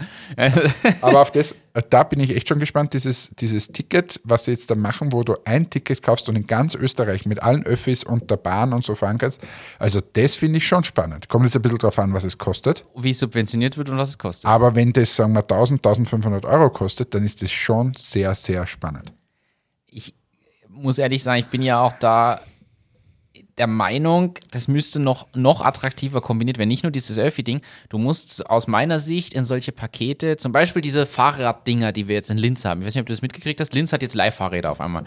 Aber auf das, da bin ich echt schon gespannt, dieses, dieses Ticket, was sie jetzt da machen, wo du ein Ticket kaufst und in ganz Österreich mit allen Öffis und der Bahn und so fahren kannst. Also das finde ich schon spannend. Kommt jetzt ein bisschen drauf an, was es kostet. Wie subventioniert wird und was es kostet. Aber wenn das, sagen wir, 1000, 1500 Euro kostet, dann ist das schon sehr, sehr spannend. Muss ehrlich sagen, ich bin ja auch da der Meinung, das müsste noch, noch attraktiver kombiniert werden. Nicht nur dieses Öffi-Ding, du musst aus meiner Sicht in solche Pakete, zum Beispiel diese Fahrraddinger, die wir jetzt in Linz haben. Ich weiß nicht, ob du das mitgekriegt hast. Linz hat jetzt Leihfahrräder auf einmal.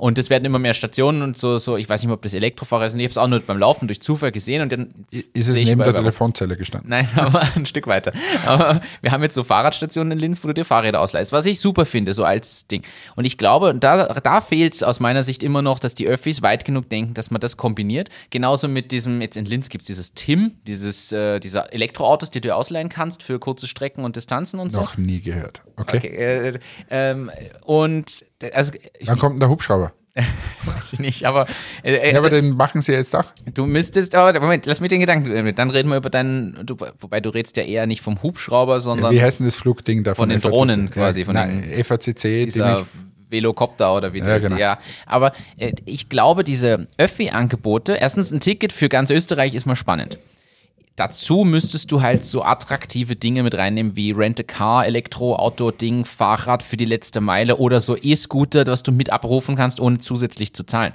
Und es werden immer mehr Stationen und so, so, ich weiß nicht, ob das Elektrofahrräder sind. Ich habe es auch nur beim Laufen durch Zufall gesehen und dann Ist es neben der Telefonzelle gestanden? Nein, aber ein Stück weiter. Aber wir haben jetzt so Fahrradstationen in Linz, wo du dir Fahrräder ausleihst, was ich super finde, so als Ding. Und ich glaube, und da, da fehlt es aus meiner Sicht immer noch, dass die Öffis weit genug denken, dass man das kombiniert. Genauso mit diesem, jetzt in Linz gibt es dieses TIM, dieses, äh, dieser Elektroautos, die du ausleihen kannst für kurze Strecken und Distanzen und so. Noch nie gehört. Okay. Okay, äh, ähm, und äh, also Dann kommt der Hubschrauber. weiß ich nicht, aber, äh, Ja, also, aber den machen sie jetzt auch. Du müsstest, aber Moment, lass mich den Gedanken, äh, dann reden wir über deinen, du, wobei du redest ja eher nicht vom Hubschrauber, sondern Wie heißt denn das Flugding da Von den FACC? Drohnen quasi, Ja, von nein, FACC, die dieser Velocopter oder wie Ja, genau. ja. Aber äh, ich glaube, diese Öffi-Angebote, erstens ein Ticket für ganz Österreich ist mal spannend. Dazu müsstest du halt so attraktive Dinge mit reinnehmen wie Rent-a-Car, Elektro-Auto-Ding, Fahrrad für die letzte Meile oder so E-Scooter, was du mit abrufen kannst, ohne zusätzlich zu zahlen.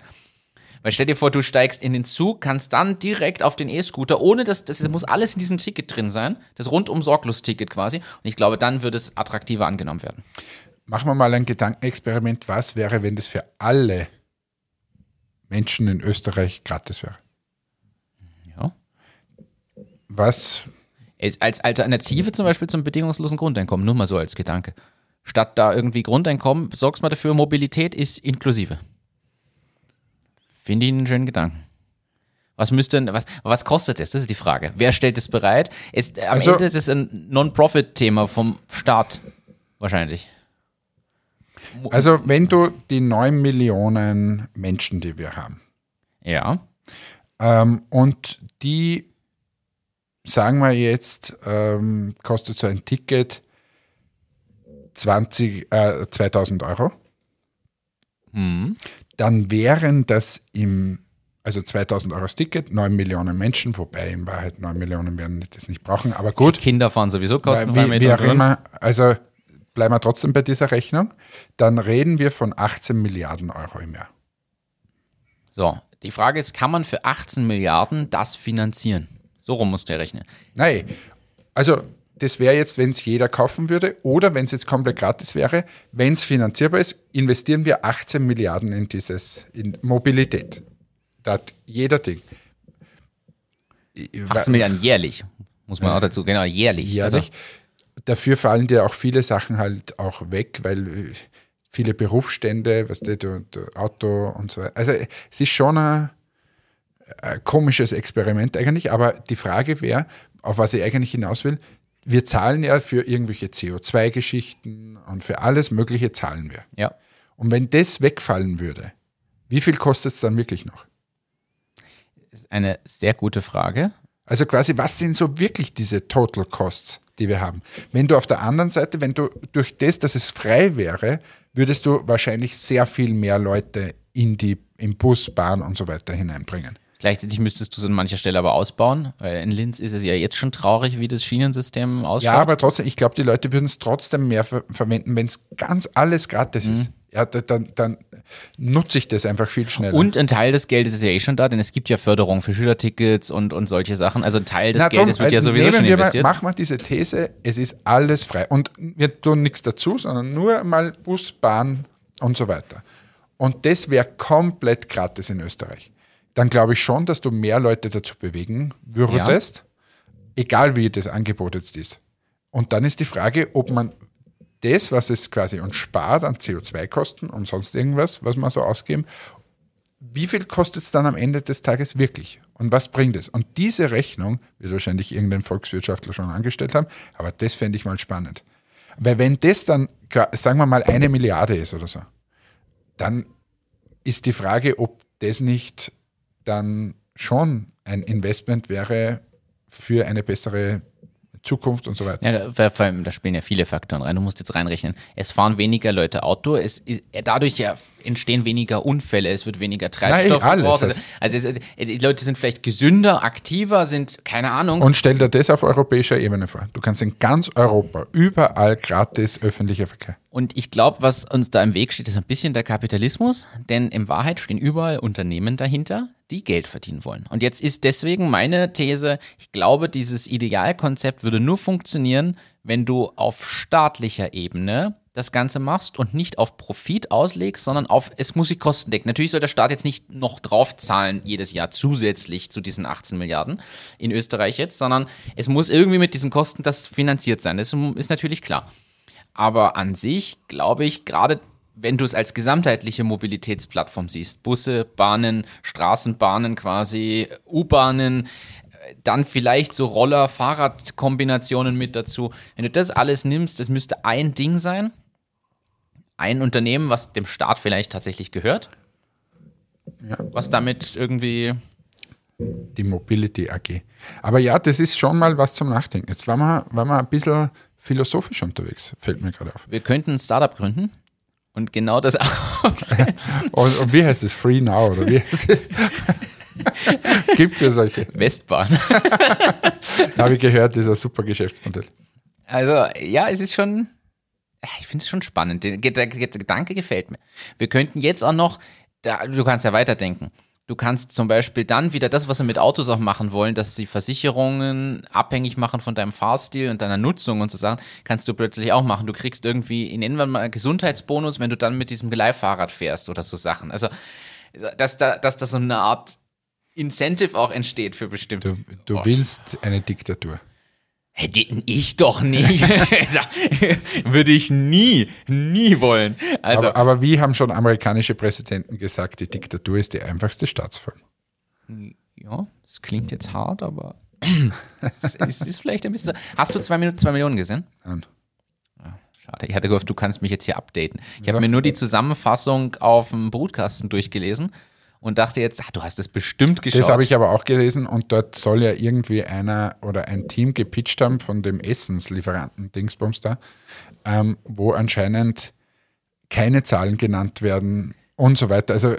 Weil stell dir vor, du steigst in den Zug, kannst dann direkt auf den E-Scooter, ohne dass das muss alles in diesem Ticket drin sein, das rundum sorglos Ticket quasi. Und ich glaube, dann wird es attraktiver angenommen werden. machen wir mal ein Gedankenexperiment. Was wäre, wenn das für alle Menschen in Österreich gratis wäre? Was, Es- Als Alternative zum Beispiel zum bedingungslosen Grundeinkommen, nur mal so als Gedanke. Statt da irgendwie Grundeinkommen, sorgst mal dafür, Mobilität ist inklusive. Finde ich einen schönen Gedanken. Was müsste, denn- was, was kostet es? Das ist die Frage. Wer stellt es bereit? Ist, am Also- Ende ist es ein Non-Profit-Thema vom Staat. Wahrscheinlich. also wenn du die 9 Millionen Menschen, die wir haben, Ja. ähm, und die, sagen wir jetzt, ähm, kostet so ein Ticket 20, äh, 2000 Euro, Hm. dann wären das im, also 2000 Euro das Ticket, 9 Millionen Menschen, wobei in Wahrheit 9 Millionen werden das nicht brauchen, aber gut. Kinder fahren sowieso kostenfrei Wie, mit. wie auch immer, also bleiben wir trotzdem bei dieser Rechnung, dann reden wir von 18 Milliarden Euro im Jahr. So, die Frage ist, kann man für 18 Milliarden das finanzieren? So rum musst du ja rechnen. Nein, also das wäre jetzt, wenn es jeder kaufen würde oder wenn es jetzt komplett gratis wäre, wenn es finanzierbar ist, investieren wir 18 Milliarden in dieses, in Mobilität. Da hat jeder Ding. 18 Milliarden jährlich, muss man auch dazu, genau, jährlich. jährlich. Dafür fallen dir auch viele Sachen halt auch weg, weil äh, viele Berufsstände, was du, du, du Auto und so weiter. Also es ist schon ein, ein komisches Experiment eigentlich, aber die Frage wäre, auf was ich eigentlich hinaus will, wir zahlen ja für irgendwelche CO2-Geschichten und für alles Mögliche zahlen wir. Ja. Und wenn das wegfallen würde, wie viel kostet es dann wirklich noch? Das ist eine sehr gute Frage. Also quasi, was sind so wirklich diese Total Costs, die wir haben? Wenn du auf der anderen Seite, wenn du durch das, dass es frei wäre, würdest du wahrscheinlich sehr viel mehr Leute in die, im Bus, Bahn und so weiter hineinbringen. Gleichzeitig müsstest du es an mancher Stelle aber ausbauen, weil in Linz ist es ja jetzt schon traurig, wie das Schienensystem ausschaut. Ja, aber trotzdem, ich glaube, die Leute würden es trotzdem mehr ver verwenden, wenn es ganz alles gratis ist. Ja, da- dann, dann nutze ich das einfach viel schneller. und ein Teil des Geldes ist ja eh schon da, denn es gibt ja Förderung für Schülertickets und, und solche Sachen. Also ein Teil des Na, Geldes drum, wird ja äh, sowieso schon wir mal, investiert. Mach mal diese These, es ist alles frei. Und wir tun nichts dazu, sondern nur mal Bus, Bahn und so weiter. Und das wäre komplett gratis in Österreich. Dann glaube ich schon, dass du mehr Leute dazu bewegen würdest, egal wie das Angebot jetzt ist. Und dann ist die Frage, ob man das, was es quasi uns spart an CO2-Kosten und sonst irgendwas, was wir so ausgeben, wie viel kostet es dann am Ende des Tages wirklich? Und was bringt es? Und diese Rechnung wird wahrscheinlich irgendein Volkswirtschaftler schon angestellt haben, aber das fände ich mal spannend. Weil wenn das dann, sagen wir mal, eine Milliarde ist oder so, dann ist die Frage, ob das nicht dann schon ein Investment wäre für eine bessere Zukunft und so weiter. Ja, vor allem, da spielen ja viele Faktoren rein. Du musst jetzt reinrechnen. Es fahren weniger Leute Auto, es ist, dadurch ja entstehen weniger Unfälle, es wird weniger Treibstoff Nein, alles. Also, also es, die Leute sind vielleicht gesünder, aktiver, sind, keine Ahnung. Und stell dir das auf europäischer Ebene vor. Du kannst in ganz Europa überall gratis öffentlicher Verkehr. Und ich glaube, was uns da im Weg steht, ist ein bisschen der Kapitalismus, denn in Wahrheit stehen überall Unternehmen dahinter, die Geld verdienen wollen. Und jetzt ist deswegen meine These, ich glaube, dieses Idealkonzept würde nur funktionieren, wenn du auf staatlicher Ebene das Ganze machst und nicht auf Profit auslegst, sondern auf, es muss sich Kosten decken. Natürlich soll der Staat jetzt nicht noch draufzahlen jedes Jahr zusätzlich zu diesen 18 Milliarden in Österreich jetzt, sondern es muss irgendwie mit diesen Kosten das finanziert sein. Das ist natürlich klar. Aber an sich glaube ich, gerade wenn du es als gesamtheitliche Mobilitätsplattform siehst, Busse, Bahnen, Straßenbahnen quasi, U-Bahnen, dann vielleicht so Roller, Fahrradkombinationen mit dazu. Wenn du das alles nimmst, das müsste ein Ding sein. Ein Unternehmen, was dem Staat vielleicht tatsächlich gehört. Ja. Was damit irgendwie. Die Mobility AG. Aber ja, das ist schon mal was zum Nachdenken. Jetzt waren wir, waren wir ein bisschen philosophisch unterwegs, fällt mir gerade auf. Wir könnten ein Startup gründen und genau das aussetzen. und, und, wie heißt es? Free Now oder wie heißt es? Gibt es ja solche. Westbahn. Habe ich gehört, das ist ein super Geschäftsmodell. Also, ja, es ist schon, ich finde es schon spannend. Der, der, der, Gedanke gefällt mir. Wir könnten jetzt auch noch, du kannst ja weiterdenken. Du kannst zum Beispiel dann wieder das, was wir mit Autos auch machen wollen, dass sie Versicherungen abhängig machen von deinem Fahrstil und deiner Nutzung und so Sachen, kannst du plötzlich auch machen. Du kriegst irgendwie, nennen wir mal einen Gesundheitsbonus, wenn du dann mit diesem Leihfahrrad fährst oder so Sachen. Also, dass da, dass da so eine Art Incentive auch entsteht für bestimmte. Du, du willst eine Diktatur. Hätte ich doch nicht. Würde ich nie, nie wollen. Also, aber, aber, wie haben schon amerikanische Präsidenten gesagt, die Diktatur ist die einfachste Staatsform? Ja, es klingt jetzt hart, aber es ist vielleicht ein bisschen so. Hast du zwei Minuten, zwei Millionen gesehen? Nein. Schade, ich hatte gehofft, du kannst mich jetzt hier updaten. Ich habe mir nur die Zusammenfassung auf dem Brutkasten durchgelesen und dachte jetzt, ach, du hast es bestimmt geschaut. Das habe ich aber auch gelesen und dort soll ja irgendwie einer oder ein Team gepitcht haben von dem Essenslieferanten Dingsbums da, ähm, wo anscheinend keine Zahlen genannt werden und so weiter. Also,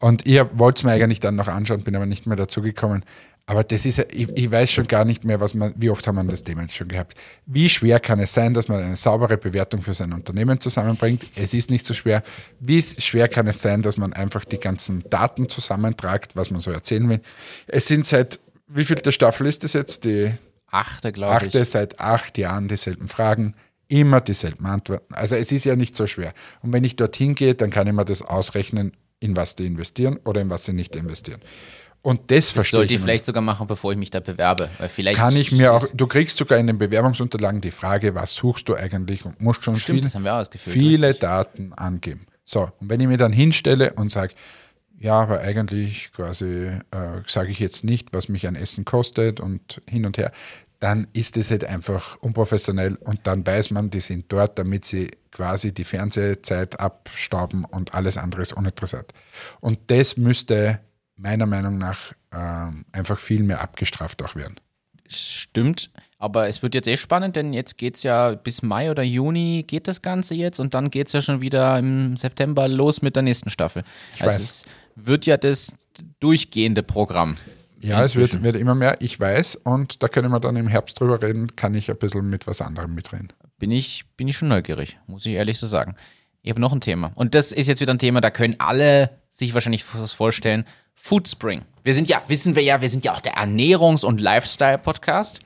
und ihr wollt es mir eigentlich dann noch anschauen, bin aber nicht mehr dazu gekommen. Aber das ist, ich, ich, weiß schon gar nicht mehr, was man, wie oft haben wir das Thema jetzt schon gehabt. Wie schwer kann es sein, dass man eine saubere Bewertung für sein Unternehmen zusammenbringt? Es ist nicht so schwer. Wie schwer kann es sein, dass man einfach die ganzen Daten zusammentragt, was man so erzählen will? Es sind seit, wie viel der Staffel ist das jetzt? Die achte, glaube ich. Achte, seit acht Jahren dieselben Fragen immer dieselben Antworten. Also es ist ja nicht so schwer. Und wenn ich dorthin gehe, dann kann ich mir das ausrechnen, in was die investieren oder in was sie nicht investieren. Und das, das verstehe sollte ich. ich vielleicht sogar machen, bevor ich mich da bewerbe. Weil vielleicht kann ich mir auch, du kriegst sogar in den Bewerbungsunterlagen die Frage, was suchst du eigentlich und musst schon Stimmt, viel, viele richtig. Daten angeben. So, und wenn ich mir dann hinstelle und sage, ja, aber eigentlich quasi äh, sage ich jetzt nicht, was mich ein Essen kostet und hin und her, dann ist es halt einfach unprofessionell und dann weiß man, die sind dort, damit sie quasi die Fernsehzeit abstauben und alles andere ist uninteressant. Und das müsste meiner Meinung nach äh, einfach viel mehr abgestraft auch werden. Stimmt, aber es wird jetzt eh spannend, denn jetzt geht es ja bis Mai oder Juni geht das Ganze jetzt und dann geht es ja schon wieder im September los mit der nächsten Staffel. Ich also weiß. es wird ja das durchgehende Programm. Ja, es inzwischen. wird, wird immer mehr, ich weiß, und da können wir dann im Herbst drüber reden, kann ich ein bisschen mit was anderem mitreden. Bin ich, bin ich schon neugierig, muss ich ehrlich so sagen. Ich habe noch ein Thema. Und das ist jetzt wieder ein Thema, da können alle sich wahrscheinlich was vorstellen. Foodspring. Wir sind ja, wissen wir ja, wir sind ja auch der Ernährungs- und Lifestyle-Podcast.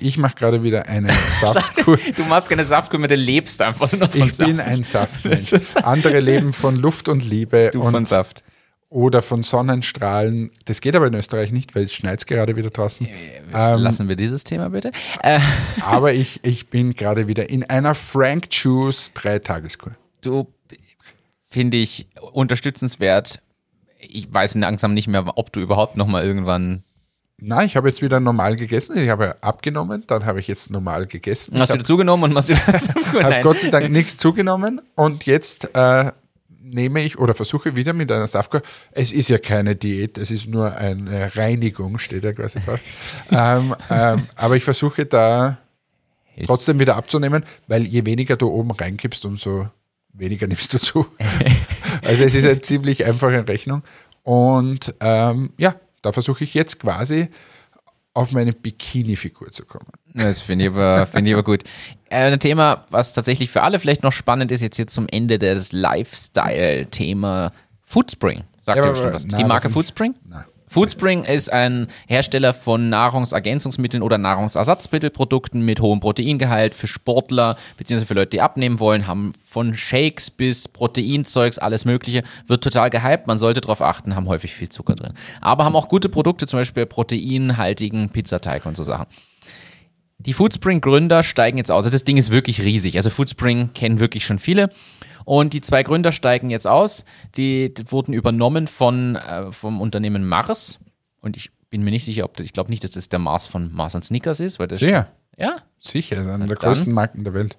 Ich mache gerade wieder eine Saftkur. Du machst keine Saftkur mehr, du lebst einfach nur von Ich bin Saft. ein Saftmensch. Andere leben von Luft und Liebe Du und von Saft. oder von Sonnenstrahlen. Das geht aber in Österreich nicht, weil es schneit gerade wieder draußen. Ähm, Lassen wir dieses Thema bitte. Äh, Aber ich, ich bin gerade wieder in einer Frank Juice Dreitageskur. Du finde ich unterstützenswert. Ich weiß langsam nicht mehr, ob du überhaupt noch mal irgendwann. Nein, ich habe jetzt wieder normal gegessen. Ich habe abgenommen, dann habe ich jetzt normal gegessen. Hast du dazugenommen und machst du habe hab Gott sei Dank nichts zugenommen und jetzt äh, nehme ich oder versuche wieder mit einer Safka. Es ist ja keine Diät, es ist nur eine Reinigung, steht ja quasi drauf. ähm, ähm, aber ich versuche da trotzdem wieder abzunehmen, weil je weniger du oben reinkippst, umso weniger nimmst du zu. also es ist eine ziemlich einfache Rechnung. Und ähm, ja, da versuche ich jetzt quasi auf meine Bikini-Figur zu kommen. Das finde ich, aber, find ich aber gut. Äh, ein Thema, was tatsächlich für alle vielleicht noch spannend ist, jetzt hier zum Ende des Lifestyle-Thema Foodspring. Sagt Ja, ihr bestimmt was. nein, Die Marke Foodspring? Nein. Foodspring ist ein Hersteller von Nahrungsergänzungsmitteln oder Nahrungsersatzmittelprodukten mit hohem Proteingehalt für Sportler beziehungsweise für Leute, die abnehmen wollen, haben von Shakes bis Proteinzeugs alles Mögliche, wird total gehypt. Man sollte darauf achten, haben häufig viel Zucker drin. Aber haben auch gute Produkte, zum Beispiel proteinhaltigen Pizzateig und so Sachen. Die Foodspring-Gründer steigen jetzt aus. Also das Ding ist wirklich riesig. Also Foodspring kennen wirklich schon viele. Und die zwei Gründer steigen jetzt aus. Die, die wurden übernommen von, äh, vom Unternehmen Mars. Und ich bin mir nicht sicher, ob das, ich glaube nicht, dass das der Mars von Mars und Snickers ist, weil das Ja, ja. sicher, ist eine der dann- größten Marken der Welt.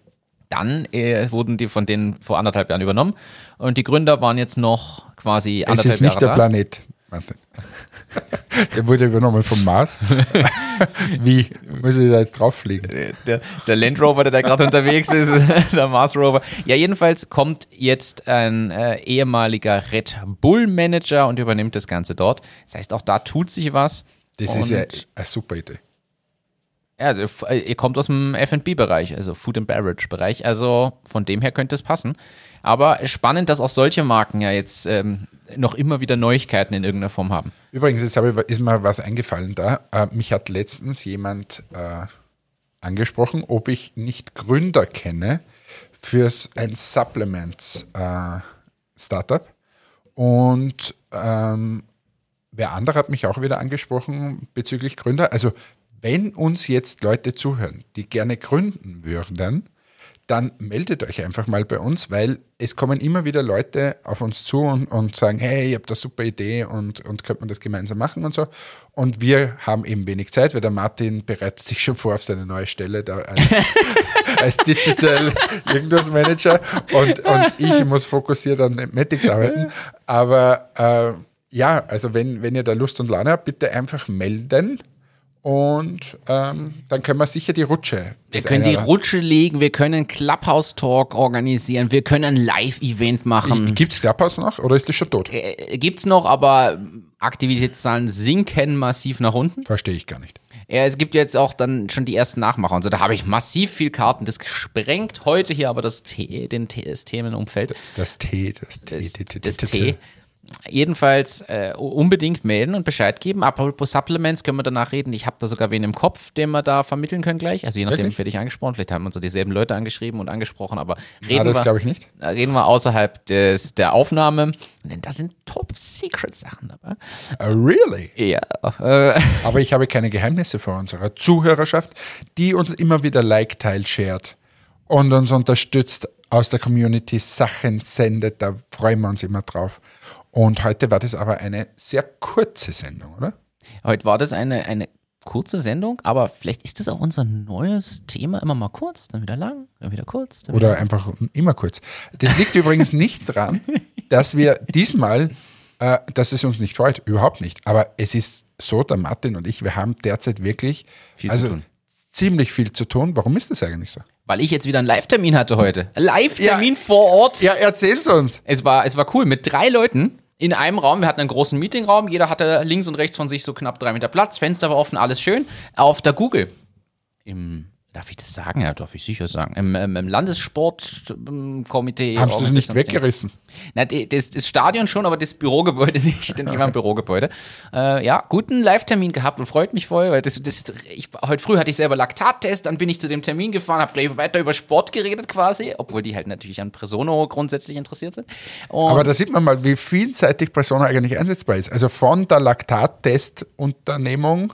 Dann äh, wurden die von denen vor anderthalb Jahren übernommen. Und die Gründer waren jetzt noch quasi Es anderthalb ist nicht Jahre der da. Planet. Warte. Der wurde übernommen vom Mars. Wie muss ich da jetzt drauf fliegen? Der, der Land Rover, der da gerade unterwegs ist, der Mars Rover. Ja, jedenfalls kommt jetzt ein äh, ehemaliger Red Bull Manager und übernimmt das Ganze dort. Das heißt, auch da tut sich was. Das und, ist ja eine super Idee. Ja, also, äh, ihr kommt aus dem F&B-Bereich, also Food and Beverage-Bereich. Also von dem her könnte es passen. Aber spannend, dass auch solche Marken ja jetzt ähm, noch immer wieder Neuigkeiten in irgendeiner Form haben. Übrigens, jetzt habe ist mir was eingefallen da. Äh, mich hat letztens jemand äh, angesprochen, ob ich nicht Gründer kenne für ein Supplements-Startup. Und ähm, wer andere hat mich auch wieder angesprochen bezüglich Gründer. Also wenn uns jetzt Leute zuhören, die gerne gründen würden, dann meldet euch einfach mal bei uns, weil es kommen immer wieder Leute auf uns zu und, und sagen, hey, ich habe da super Idee und, und könnte man das gemeinsam machen und so. Und wir haben eben wenig Zeit, weil der Martin bereitet sich schon vor auf seine neue Stelle als, als Digital irgendwas Manager und, und ich muss fokussiert an Matics arbeiten. Aber äh, ja, also wenn, wenn ihr da Lust und Laune habt, bitte einfach melden. Und ähm, dann können wir sicher die Rutsche. Wir können die Rutsche legen, wir können Clubhouse-Talk organisieren, wir können ein Live-Event machen. Gibt es Clubhouse noch oder ist das schon tot? Äh, gibt's noch, aber Aktivitätszahlen sinken massiv nach unten. Verstehe ich gar nicht. Ja, es gibt jetzt auch dann schon die ersten Nachmacher und so. Da habe ich massiv viel Karten. Das sprengt heute hier aber das, The den The das Themenumfeld. Das T, das T, Das, T, T, das T, T. Jedenfalls äh, unbedingt melden und Bescheid geben. Apropos Supplements können wir danach reden. Ich habe da sogar wen im Kopf, den wir da vermitteln können gleich. Also je nachdem Wirklich? werde ich angesprochen. Vielleicht haben uns so dieselben Leute angeschrieben und angesprochen, aber reden Ah, wir. reden wir außerhalb des, der Aufnahme. Denn da sind Top-Secret-Sachen dabei. Uh, really? Ja. Äh, Aber ich habe keine Geheimnisse vor unserer Zuhörerschaft, die uns immer wieder Like, teilt, shared und uns unterstützt aus der Community, Sachen sendet. Da freuen wir uns immer drauf. Und heute war das aber eine sehr kurze Sendung, oder? heute war das eine, eine kurze Sendung, aber vielleicht ist das auch unser neues Thema. Immer mal kurz, dann wieder lang, dann wieder kurz. Dann Oder einfach immer kurz. Das liegt übrigens nicht dran, dass wir diesmal, äh, dass es uns nicht freut, überhaupt nicht. Aber es ist so, der Martin und ich, wir haben derzeit wirklich Viel zu also tun. ziemlich viel zu tun. Warum ist das eigentlich so? Weil ich jetzt wieder einen Live-Termin hatte heute. Live-Termin Ja. vor Ort. Ja, erzähl's uns. Es, war, es war cool mit drei Leuten in einem Raum. Wir hatten einen großen Meetingraum. Jeder hatte links und rechts von sich so knapp drei Meter Platz. Fenster war offen, alles schön. Auf der Google. Im, darf ich das sagen? Ja, darf ich sicher sagen. Im, im, im Landessportkomitee. Haben sie es nicht weggerissen? Na, das, das Stadion schon, aber das Bürogebäude nicht, denn die waren im Bürogebäude. Äh, ja, guten Live-Termin gehabt und freut mich voll, weil das, das, ich, heute früh hatte ich selber Laktattest, dann bin ich zu dem Termin gefahren, habe gleich weiter über Sport geredet quasi, obwohl die halt natürlich an Presono grundsätzlich interessiert sind. Und Aber da sieht man mal, wie vielseitig Persona eigentlich einsetzbar ist. Also von der Laktattest-Unternehmung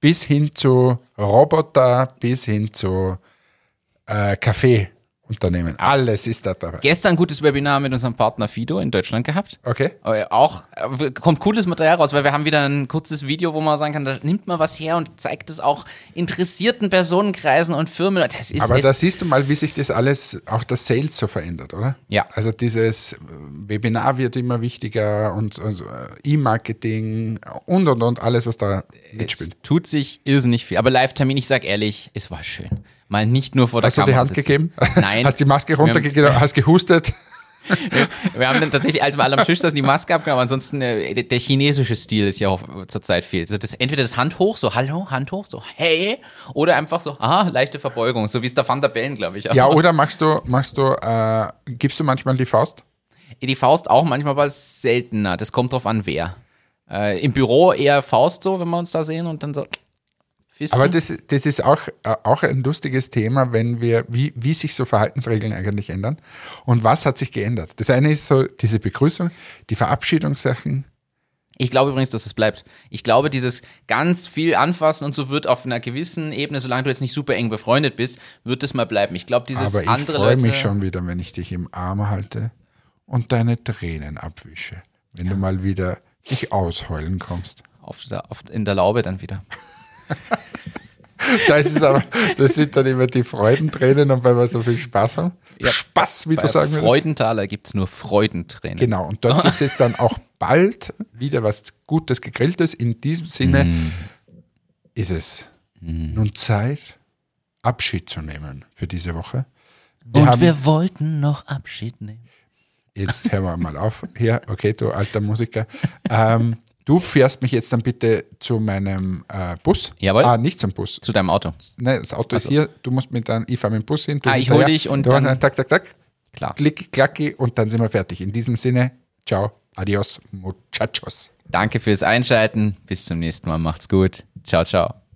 bis hin zu Roboter, bis hin zu äh, Kaffeeunternehmen. Alles ist da dabei. gestern ein gutes Webinar mit unserem Partner Fido in Deutschland gehabt. Okay? Aber auch äh, kommt cooles Material raus, weil wir haben wieder ein kurzes Video, wo man sagen kann, da nimmt man was her und zeigt es auch interessierten Personenkreisen und Firmen. Das ist Aber da siehst du mal, wie sich das alles, auch das Sales so verändert, oder? Ja. Also dieses, Webinar wird immer wichtiger und also, äh, E-Marketing und und und alles, was da mitspielt. Es tut sich irrsinnig viel. Aber Live-Termin, ich sag ehrlich, es war schön. Mal nicht nur vor der Hast du Kamera die Hand sitzen. gegeben? Nein. Hast die Maske runtergegeben? Hast gehustet? Wir haben dann tatsächlich, als wir alle am Tisch saßen, die Maske abgenommen. Aber ansonsten, äh, der, chinesische Stil ist ja auch zurzeit fehlt. Also das, entweder das Hand hoch, so Hallo, Hand hoch, so Hey, oder einfach so, ah, leichte Verbeugung, so wie es der Van der Bellen, glaube ich. auch Ja, oder machst du, machst du, äh, gibst du manchmal die Faust? Die Faust auch manchmal, aber seltener. Das kommt drauf an, wer. Äh, Im Büro eher Faust so, wenn wir uns da sehen und dann so Fisten. Aber das, das ist auch, äh, auch ein lustiges Thema, wenn wir, wie, wie sich so Verhaltensregeln eigentlich ändern und was hat sich geändert. Das eine ist so diese Begrüßung, die Verabschiedungssachen. Ich glaube übrigens, dass es bleibt. Ich glaube, dieses ganz viel anfassen und so wird auf einer gewissen Ebene, solange du jetzt nicht super eng befreundet bist, wird es mal bleiben. Ich glaube, dieses Aber ich andere freue Leute. mich schon wieder, wenn ich dich im Arm halte und deine Tränen abwische. Wenn du mal wieder dich ausheulen kommst. Auf der, auf, in der Laube dann wieder. Da ist es aber, das sind dann immer die Freudentränen und weil wir so viel Spaß haben. Ja. Spaß, wie du sagen würdest. Freudenthaler gibt es nur Freudentränen. Genau, und dort gibt es jetzt dann auch bald wieder was Gutes Gegrilltes. In diesem Sinne Mm. ist es nun Zeit, Abschied zu nehmen für diese Woche. Wir Und haben, wir wollten noch Abschied nehmen. jetzt hören wir mal auf. Hier, okay, du alter Musiker. Ähm, du fährst mich jetzt dann bitte zu meinem äh, Bus. Jawohl. Ah, nicht zum Bus. Zu deinem Auto. Nein, das Auto ist hier. Du musst mit dann, ich fahre mit dem Bus hin. Du Ah, ich hinterher. hol dich und dann- machst Tak, tak, tak. Klar. Klick, klacki und dann sind wir fertig. In diesem Sinne, ciao, adios, muchachos. Danke fürs Einschalten. Bis zum nächsten Mal. Macht's gut. Ciao, ciao.